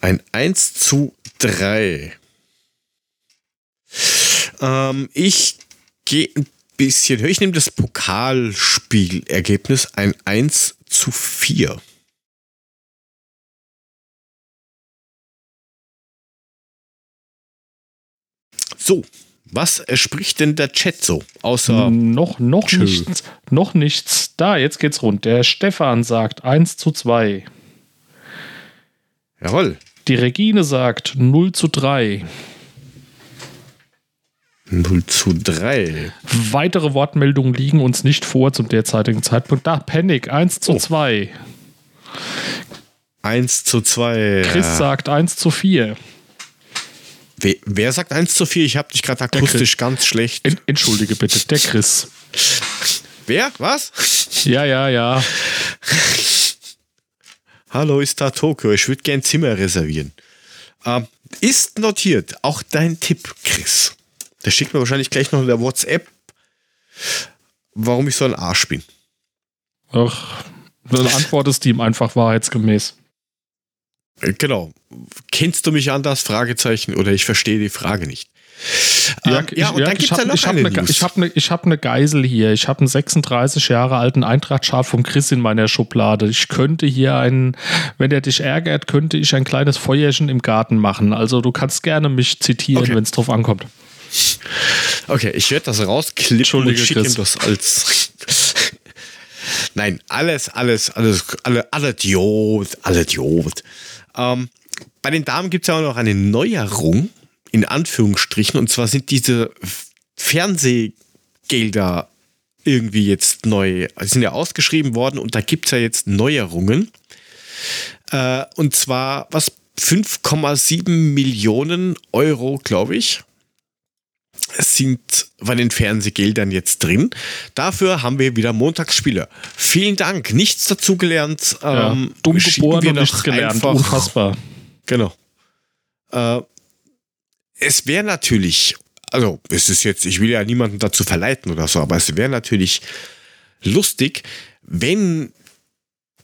Ein 1 zu 3. Ähm, ich gehe ein bisschen höher. Ich nehme das Pokalspielergebnis. Ein 1 zu 4. So, was spricht denn der Chat so? Außer. Noch, noch Tschö. nichts. Noch nichts. Da, jetzt geht's rund. Der Stefan sagt 1 zu 2. Jawohl. Die Regine sagt 0 zu 3. 0 zu 3. Weitere Wortmeldungen liegen uns nicht vor zum derzeitigen Zeitpunkt. Da, Panic 1 zu oh. 2. 1 zu 2. Chris sagt 1 zu 4. Wer, wer sagt 1 zu 4? Ich habe dich gerade akustisch ganz schlecht. Entschuldige bitte, der Chris. Wer? Was? Ja, ja, ja. Hallo, ist da Tokio. Ich würde gern Zimmer reservieren. Ähm, ist notiert. Auch dein Tipp, Chris. Der schickt mir wahrscheinlich gleich noch in der WhatsApp, warum ich so ein Arsch bin. Ach, dann antwortest du ihm einfach wahrheitsgemäß. Genau. Kennst du mich anders? Fragezeichen oder ich verstehe die Frage nicht. Ja, ähm, ja, und ja, dann gibt es ja noch ich eine, eine Ich habe eine, hab eine Geisel hier. Ich habe einen 36 Jahre alten Eintrachtschal vom Chris in meiner Schublade. Ich könnte hier einen, wenn er dich ärgert, könnte ich ein kleines Feuerchen im Garten machen. Also du kannst gerne mich zitieren, okay. wenn es drauf ankommt. Okay, ich werde das rausklippen und schicke ihm das als... Nein, alles, alles, alles, alle, alle Idiot, alle Idiot. Ähm, bei den Damen gibt es ja auch noch eine Neuerung, in Anführungsstrichen, und zwar sind diese Fernsehgelder irgendwie jetzt neu, sind ja ausgeschrieben worden und da gibt es ja jetzt Neuerungen. Äh, und zwar was 5,7 Millionen Euro, glaube ich, sind bei den Fernsehgeldern jetzt drin. Dafür haben wir wieder Montagsspiele. Vielen Dank. Nichts dazugelernt. Ja, ähm, dumm geboren und nichts gelernt. Einfach, Unfassbar. Genau. Äh, es wäre natürlich, also es ist jetzt, ich will ja niemanden dazu verleiten oder so, aber es wäre natürlich lustig, wenn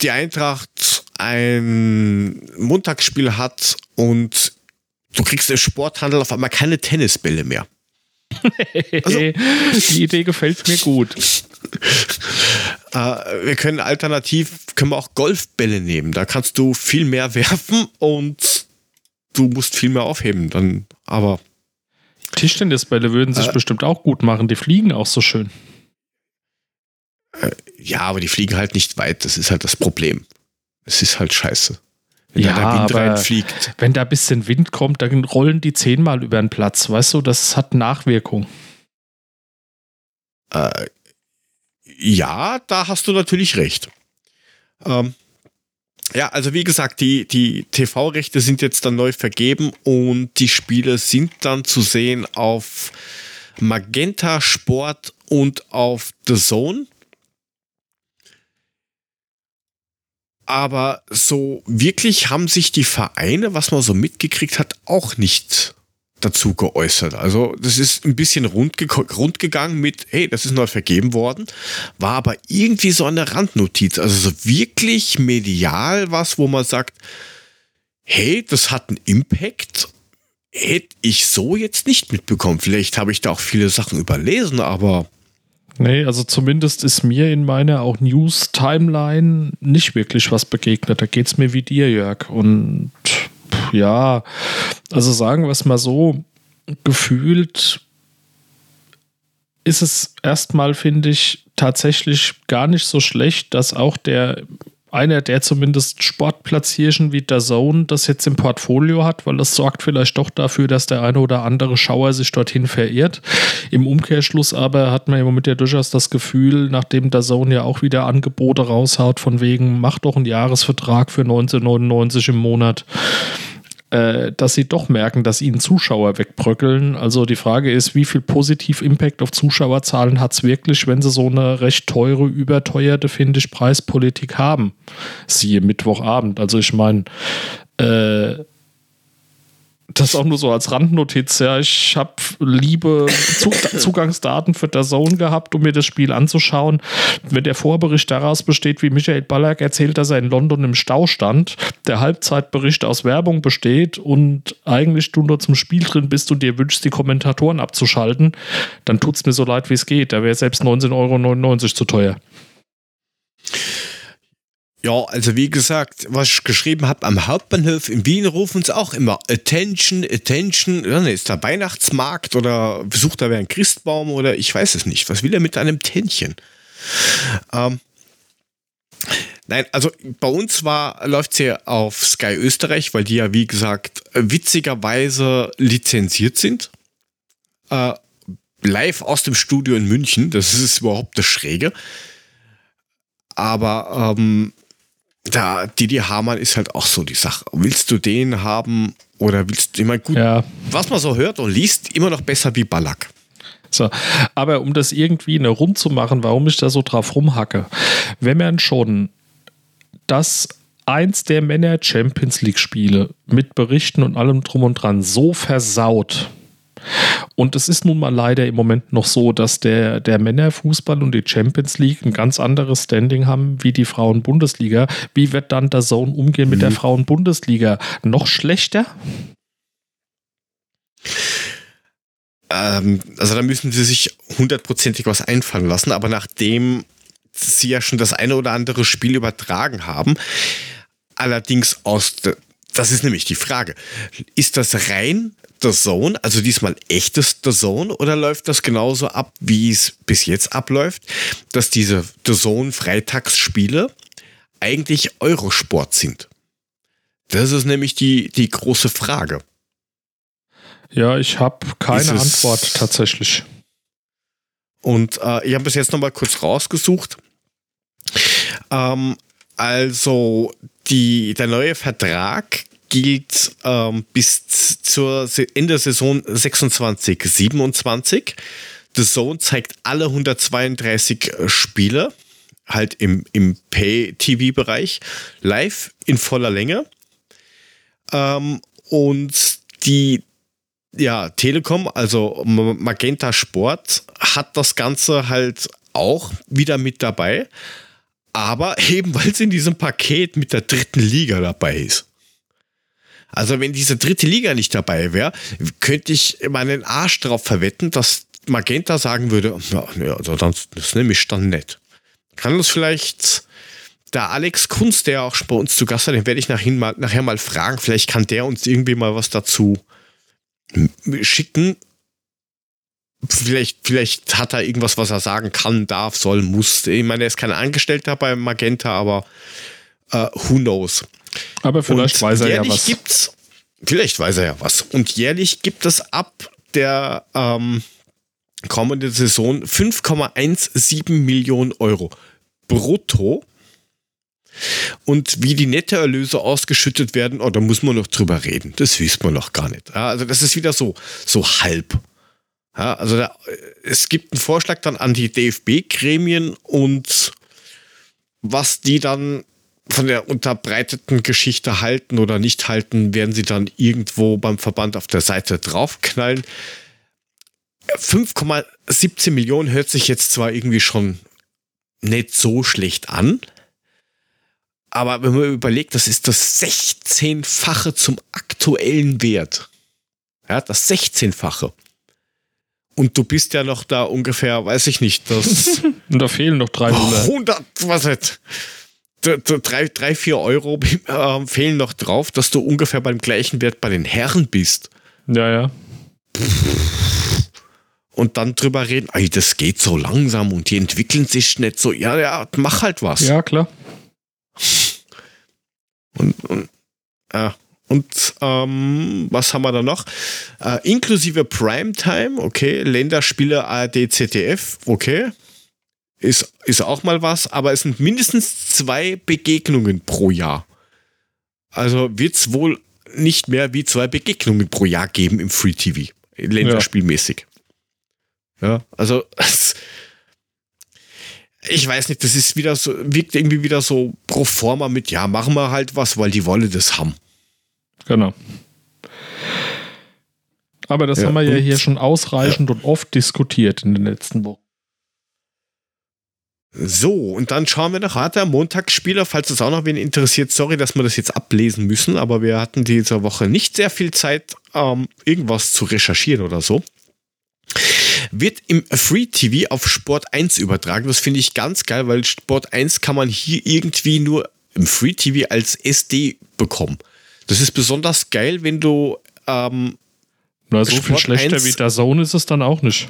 die Eintracht ein Montagsspiel hat und du kriegst im Sporthandel auf einmal keine Tennisbälle mehr. Also, die Idee gefällt mir gut. äh, wir können alternativ, können wir auch Golfbälle nehmen. Da kannst du viel mehr werfen und du musst viel mehr aufheben. Dann, aber. Tischtennisbälle würden sich äh, bestimmt auch gut machen. Die fliegen auch so schön. Äh, ja, aber die fliegen halt nicht weit. Das ist halt das Problem. Es ist halt scheiße. Wenn ja, da der Wind reinfliegt. Wenn da ein bisschen Wind kommt, dann rollen die zehnmal über den Platz. Weißt du, das hat Nachwirkung. Äh, ja, da hast du natürlich recht. Ähm, ja, also wie gesagt, die, die TV-Rechte sind jetzt dann neu vergeben und die Spiele sind dann zu sehen auf Magenta Sport und auf The Zone. Aber so wirklich haben sich die Vereine, was man so mitgekriegt hat, auch nicht dazu geäußert. Also das ist ein bisschen rund, rund gegangen mit, hey, das ist neu vergeben worden, war aber irgendwie so eine Randnotiz. Also so wirklich medial was, wo man sagt, hey, das hat einen Impact. Hätte ich so jetzt nicht mitbekommen. Vielleicht habe ich da auch viele Sachen überlesen, aber Nee, also zumindest ist mir in meiner auch News-Timeline nicht wirklich was begegnet. Da geht es mir wie dir, Jörg. Und ja, also sagen wir es mal so, gefühlt ist es erstmal, finde ich, tatsächlich gar nicht so schlecht, dass auch der einer, der zumindest Sportplatzierchen wie der Zone das jetzt im Portfolio hat, weil das sorgt vielleicht doch dafür, dass der eine oder andere Schauer sich dorthin verirrt. Im Umkehrschluss aber hat man im Moment ja durchaus das Gefühl, nachdem der Zone ja auch wieder Angebote raushaut, von wegen, mach doch einen Jahresvertrag für 1999 im Monat äh, dass sie doch merken, dass ihnen Zuschauer wegbröckeln. Also die Frage ist, wie viel positiv Impact auf Zuschauerzahlen hat es wirklich, wenn sie so eine recht teure, überteuerte, finde ich, Preispolitik haben? Siehe Mittwochabend. Also ich meine, äh, das auch nur so als Randnotiz. Ja, ich habe liebe Zugangsdaten für der Zone gehabt, um mir das Spiel anzuschauen. Wenn der Vorbericht daraus besteht, wie Michael Ballack erzählt, dass er in London im Stau stand, der Halbzeitbericht aus Werbung besteht und eigentlich du nur zum Spiel drin bist und dir wünschst, die Kommentatoren abzuschalten, dann tut es mir so leid, wie es geht. Da wäre selbst 19,99 Euro zu teuer. Ja, also wie gesagt, was ich geschrieben habe, am Hauptbahnhof in Wien rufen uns auch immer Attention, Attention. Dann ist da Weihnachtsmarkt oder besucht da wer einen Christbaum oder ich weiß es nicht. Was will er mit einem Tännchen? Ähm, nein, also bei uns war, läuft es ja auf Sky Österreich, weil die ja, wie gesagt, witzigerweise lizenziert sind. Äh, live aus dem Studio in München, das ist überhaupt das Schräge. Aber ähm, da Didi Hamann ist halt auch so die Sache. Willst du den haben oder willst du, ich meine, gut, ja. was man so hört und liest, immer noch besser wie Ballack. So, aber um das irgendwie eine rund zu machen, warum ich da so drauf rumhacke, wenn man schon das eins der Männer Champions League Spiele mit Berichten und allem drum und dran so versaut, und es ist nun mal leider im Moment noch so, dass der, der Männerfußball und die Champions League ein ganz anderes Standing haben wie die Frauen-Bundesliga. Wie wird dann der Zone umgehen mit mhm. der Frauen-Bundesliga? Noch schlechter? Ähm, also da müssen sie sich hundertprozentig was einfallen lassen, aber nachdem sie ja schon das eine oder andere Spiel übertragen haben, allerdings aus, das ist nämlich die Frage, ist das rein The Zone, also diesmal echtes The Zone, oder läuft das genauso ab, wie es bis jetzt abläuft, dass diese The Zone Freitagsspiele eigentlich Eurosport sind? Das ist nämlich die, die große Frage. Ja, ich habe keine Antwort tatsächlich. Und äh, ich habe es jetzt nochmal kurz rausgesucht. Ähm, also die, der neue Vertrag gilt ähm, bis zur Ende Saison 26, 27. The Zone zeigt alle 132 Spiele, halt im, im Pay-TV-Bereich, live in voller Länge. Ähm, und die ja, Telekom, also Magenta Sport, hat das Ganze halt auch wieder mit dabei. Aber eben, weil es in diesem Paket mit der dritten Liga dabei ist. Also wenn diese dritte Liga nicht dabei wäre, könnte ich meinen Arsch darauf verwetten, dass Magenta sagen würde, ja, also das, das nehme ich dann nicht. Kann das vielleicht der Alex Kunst, der auch bei uns zu Gast hat, den werde ich nachher mal, nachher mal fragen. Vielleicht kann der uns irgendwie mal was dazu schicken. Vielleicht, vielleicht hat er irgendwas, was er sagen kann, darf, soll, muss. Ich meine, er ist kein Angestellter bei Magenta, aber uh, who knows. Aber vielleicht Und weiß er ja was. Gibt's, vielleicht weiß er ja was. Und jährlich gibt es ab der ähm, kommenden Saison 5,17 Millionen Euro brutto. Und wie die Nettoerlöse ausgeschüttet werden, oh, da muss man noch drüber reden. Das wissen wir noch gar nicht. Ja, also das ist wieder so, so halb. Ja, also da, es gibt einen Vorschlag dann an die DFB-Gremien und was die dann von der unterbreiteten Geschichte halten oder nicht halten, werden sie dann irgendwo beim Verband auf der Seite draufknallen. 5,17 Millionen hört sich jetzt zwar irgendwie schon nicht so schlecht an, aber wenn man überlegt, das ist das 16-fache zum aktuellen Wert. Ja, das 16-fache. Und du bist ja noch da ungefähr, weiß ich nicht, das. Und da fehlen noch 300. 100, was jetzt? Drei, drei, vier Euro äh, fehlen noch drauf, dass du ungefähr beim gleichen Wert bei den Herren bist. Ja, ja. Und dann drüber reden, ey, das geht so langsam und die entwickeln sich nicht so. Ja, ja, mach halt was. Ja, klar. Und, und, äh, und ähm, was haben wir da noch? Äh, inklusive Primetime, okay. Länderspiele ARD, ZDF, okay. Ist, ist auch mal was, aber es sind mindestens zwei Begegnungen pro Jahr. Also wird es wohl nicht mehr wie zwei Begegnungen pro Jahr geben im Free TV. Länderspielmäßig. Ja, ja also ich weiß nicht, das ist wieder so, wirkt irgendwie wieder so pro forma mit, ja, machen wir halt was, weil die Wolle das haben. Genau. Aber das ja, haben wir ja hier schon ausreichend ja. und oft diskutiert in den letzten Wochen. So, und dann schauen wir nach Harter Montagsspieler, falls es auch noch wen interessiert. Sorry, dass wir das jetzt ablesen müssen, aber wir hatten diese Woche nicht sehr viel Zeit, ähm, irgendwas zu recherchieren oder so wird im Free TV auf Sport 1 übertragen. Das finde ich ganz geil, weil Sport 1 kann man hier irgendwie nur im Free TV als SD bekommen. Das ist besonders geil, wenn du ähm, Na, so Sport viel schlechter 1, wie der Zone ist es dann auch nicht.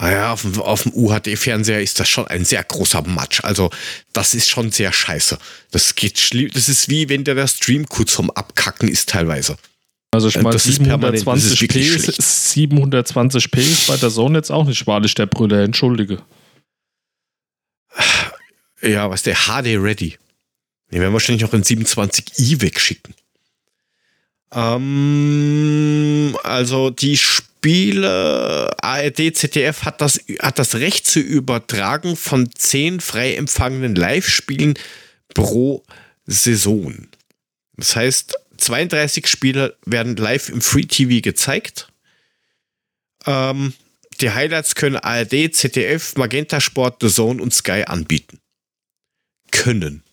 Ah ja, auf dem, auf dem UHD-Fernseher ist das schon ein sehr großer Matsch. Also, das ist schon sehr scheiße. Das geht schlimm. Das ist wie wenn der Stream kurz vom Abkacken ist teilweise. Also ich meine, 720p, 720p ist bei der Zone jetzt auch nicht wahrlich der Brüller, entschuldige. Ja, was der HD Ready. Den werden wir wahrscheinlich auch in 27i wegschicken. Ähm, also die Spiele, ARD, ZDF hat das, hat das Recht zu übertragen von 10 frei empfangenen Live-Spielen pro Saison. Das heißt, 32 Spiele werden live im Free TV gezeigt. Ähm, die Highlights können ARD, ZDF, Magenta Sport, The Zone und Sky anbieten. Können.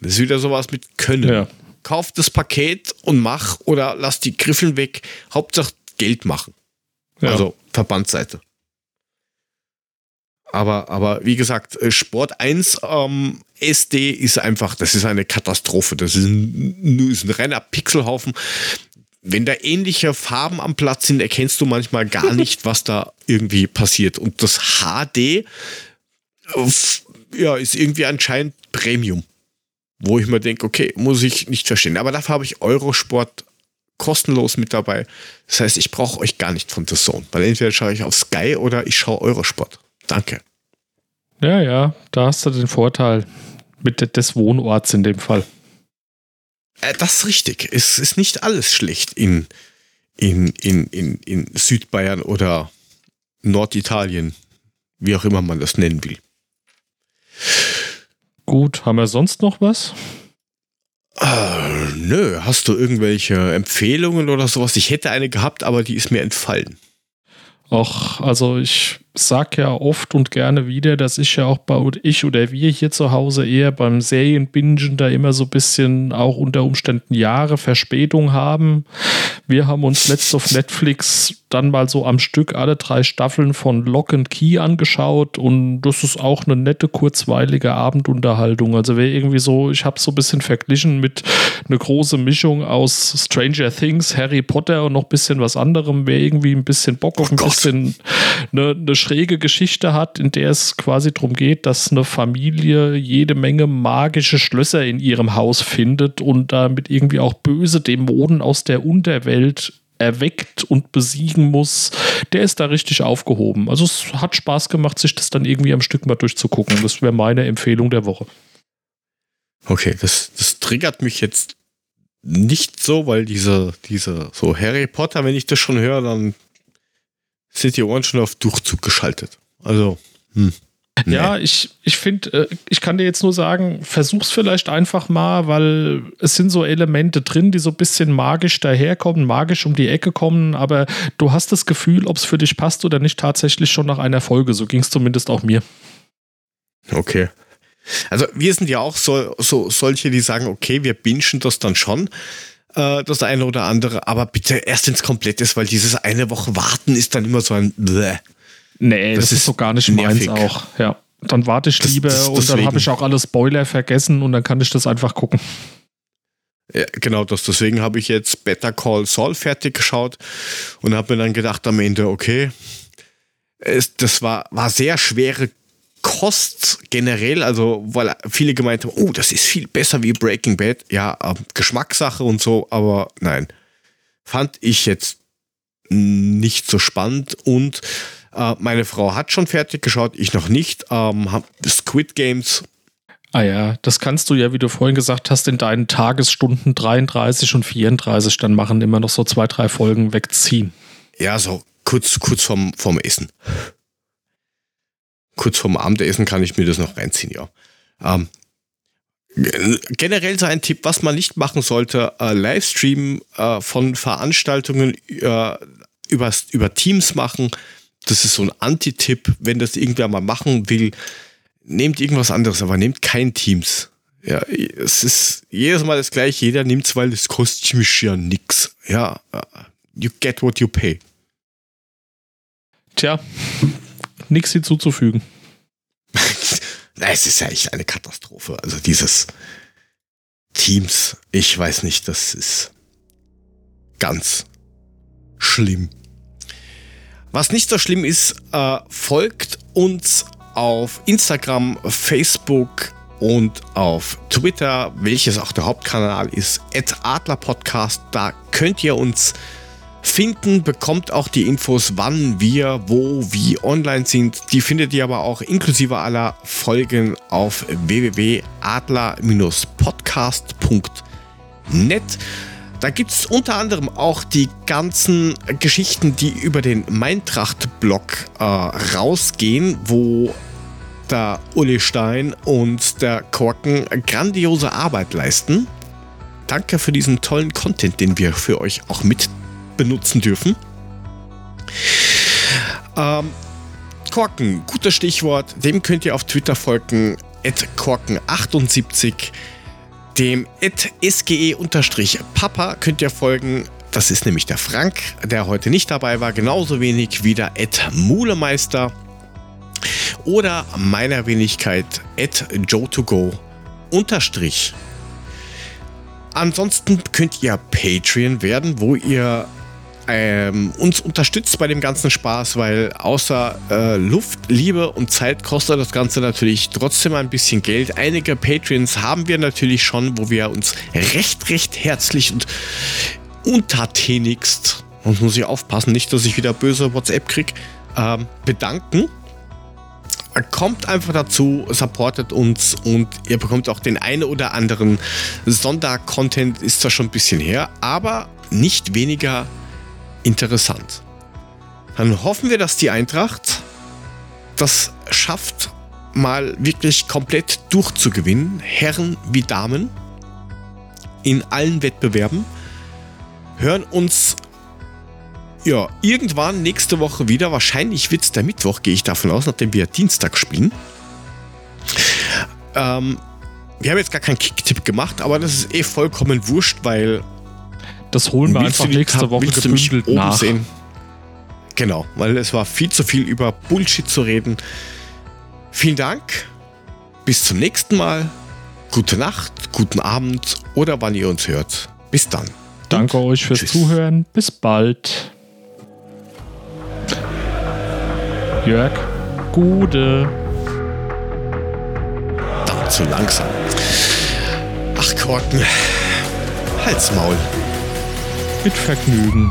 Das ist wieder sowas mit können. Ja. Kauf das Paket und mach oder lass die Griffeln weg. Hauptsache Geld machen. Ja. Also Verbandsseite. Aber, aber wie gesagt, äh, Sport 1 ähm, SD ist einfach, das ist eine Katastrophe. Das ist ein, ist ein reiner Pixelhaufen. Wenn da ähnliche Farben am Platz sind, erkennst du manchmal gar nicht, was da irgendwie passiert. Und das HD ja, ist irgendwie anscheinend Premium. wo ich mir denke, okay, muss ich nicht verstehen. Aber dafür habe ich Eurosport kostenlos mit dabei. Das heißt, ich brauche euch gar nicht von The Zone, weil entweder schaue ich auf Sky oder ich schaue Eurosport. Danke. Ja, ja, da hast du den Vorteil mit des Wohnorts in dem Fall. Äh, das ist richtig. Es ist nicht alles schlecht in, in, in, in, in Südbayern oder Norditalien, wie auch immer man das nennen will. Gut, haben wir sonst noch was? Nö, hast du irgendwelche Empfehlungen oder sowas? Ich hätte eine gehabt, aber die ist mir entfallen. Ach, also ich sag ja oft und gerne wieder, dass ich ja auch bei ich oder wir hier zu Hause eher beim Serienbingen da immer so ein bisschen auch unter Umständen Jahre Verspätung haben. Wir haben uns letzt auf Netflix dann mal so am Stück alle drei Staffeln von Lock and Key angeschaut und das ist auch eine nette, kurzweilige Abendunterhaltung. Also wer irgendwie so, ich habe so ein bisschen verglichen mit eine große Mischung aus Stranger Things, Harry Potter und noch ein bisschen was anderem, wer irgendwie ein bisschen Bock auf ein oh bisschen eine, eine schräge Geschichte hat, in der es quasi darum geht, dass eine Familie jede Menge magische Schlösser in ihrem Haus findet und damit irgendwie auch böse Dämonen aus der Unterwelt erweckt und besiegen muss, der ist da richtig aufgehoben. Also es hat Spaß gemacht, sich das dann irgendwie am Stück mal durchzugucken. Das wäre meine Empfehlung der Woche. Okay, das, das triggert mich jetzt nicht so, weil diese, diese, so Harry Potter, wenn ich das schon höre, dann sind die Ohren schon auf Durchzug geschaltet. Also, hm. Nee. Ja, ich, ich finde, äh, ich kann dir jetzt nur sagen, versuch's vielleicht einfach mal, weil es sind so Elemente drin, die so ein bisschen magisch daherkommen, magisch um die Ecke kommen, aber du hast das Gefühl, ob es für dich passt oder nicht, tatsächlich schon nach einer Folge. So ging es zumindest auch mir. Okay. Also wir sind ja auch so, so solche, die sagen, okay, wir bingen das dann schon äh, das eine oder andere, aber bitte erst ins Komplett ist, weil dieses eine Woche warten ist dann immer so ein Bläh. Nee, das, das ist so gar nicht nervig. meins auch. Ja. Dann warte ich lieber das, das, und dann habe ich auch alle Spoiler vergessen und dann kann ich das einfach gucken. Ja, genau das. Deswegen habe ich jetzt Better Call Saul fertig geschaut und habe mir dann gedacht am Ende, okay, es, das war, war sehr schwere Kost generell, also weil viele gemeint haben, oh, das ist viel besser wie Breaking Bad. Ja, äh, Geschmackssache und so, aber nein, fand ich jetzt nicht so spannend und äh, meine Frau hat schon fertig geschaut, ich noch nicht. Ähm, Squid Games. Ah ja, das kannst du ja, wie du vorhin gesagt hast, in deinen Tagesstunden 33 und 34 dann machen, immer noch so zwei, drei Folgen wegziehen. Ja, so kurz, kurz vorm, vorm Essen kurz vorm Abendessen kann ich mir das noch reinziehen, ja. Ähm, generell so ein Tipp, was man nicht machen sollte, äh, Livestream äh, von Veranstaltungen äh, über, über Teams machen. Das ist so ein Anti-Tipp, wenn das irgendwer mal machen will. Nehmt irgendwas anderes, aber nehmt kein Teams. Ja, es ist jedes Mal das gleiche. Jeder nimmt es, weil es kostet mich ja nix. Ja, uh, you get what you pay. Tja, nichts hinzuzufügen. es ist ja echt eine Katastrophe. Also dieses Teams, ich weiß nicht, das ist ganz schlimm. Was nicht so schlimm ist, äh, folgt uns auf Instagram, Facebook und auf Twitter, welches auch der Hauptkanal ist, Adlerpodcast. Da könnt ihr uns finden, bekommt auch die Infos, wann wir, wo, wie online sind. Die findet ihr aber auch inklusive aller Folgen auf www.adler-podcast.net. Da gibt es unter anderem auch die ganzen Geschichten, die über den Meintracht-Blog äh, rausgehen, wo der Uli Stein und der Korken grandiose Arbeit leisten. Danke für diesen tollen Content, den wir für euch auch mit benutzen dürfen. Ähm, Korken, gutes Stichwort. Dem könnt ihr auf Twitter folgen. Korken78. Dem SGE-Papa könnt ihr folgen. Das ist nämlich der Frank, der heute nicht dabei war. Genauso wenig wie der Mulemeister. Oder meiner Wenigkeit Joe2Go unterstrich. Ansonsten könnt ihr Patreon werden, wo ihr ähm, uns unterstützt bei dem ganzen Spaß, weil außer äh, Luft, Liebe und Zeit kostet das Ganze natürlich trotzdem ein bisschen Geld. Einige Patreons haben wir natürlich schon, wo wir uns recht, recht herzlich und untertänigst, und muss ich aufpassen, nicht, dass ich wieder böse WhatsApp kriege, ähm, bedanken. Kommt einfach dazu, supportet uns und ihr bekommt auch den einen oder anderen Sondercontent, ist zwar schon ein bisschen her, aber nicht weniger interessant. Dann hoffen wir, dass die Eintracht das schafft, mal wirklich komplett durchzugewinnen, Herren wie Damen, in allen Wettbewerben. Hören uns ja irgendwann nächste Woche wieder. Wahrscheinlich wird es der Mittwoch, gehe ich davon aus, nachdem wir Dienstag spielen. Ähm, wir haben jetzt gar keinen Kicktipp gemacht, aber das ist eh vollkommen wurscht, weil das holen wir einfach nächste Woche gebündelt nach. Sehen? Genau, weil es war viel zu viel über Bullshit zu reden. Vielen Dank. Bis zum nächsten Mal. Gute Nacht, guten Abend oder wann ihr uns hört. Bis dann. Danke Und euch fürs tschüss. Zuhören. Bis bald. Jörg, Gude. Verdammt zu langsam. Ach, Korken. Halsmaul mit Vergnügen.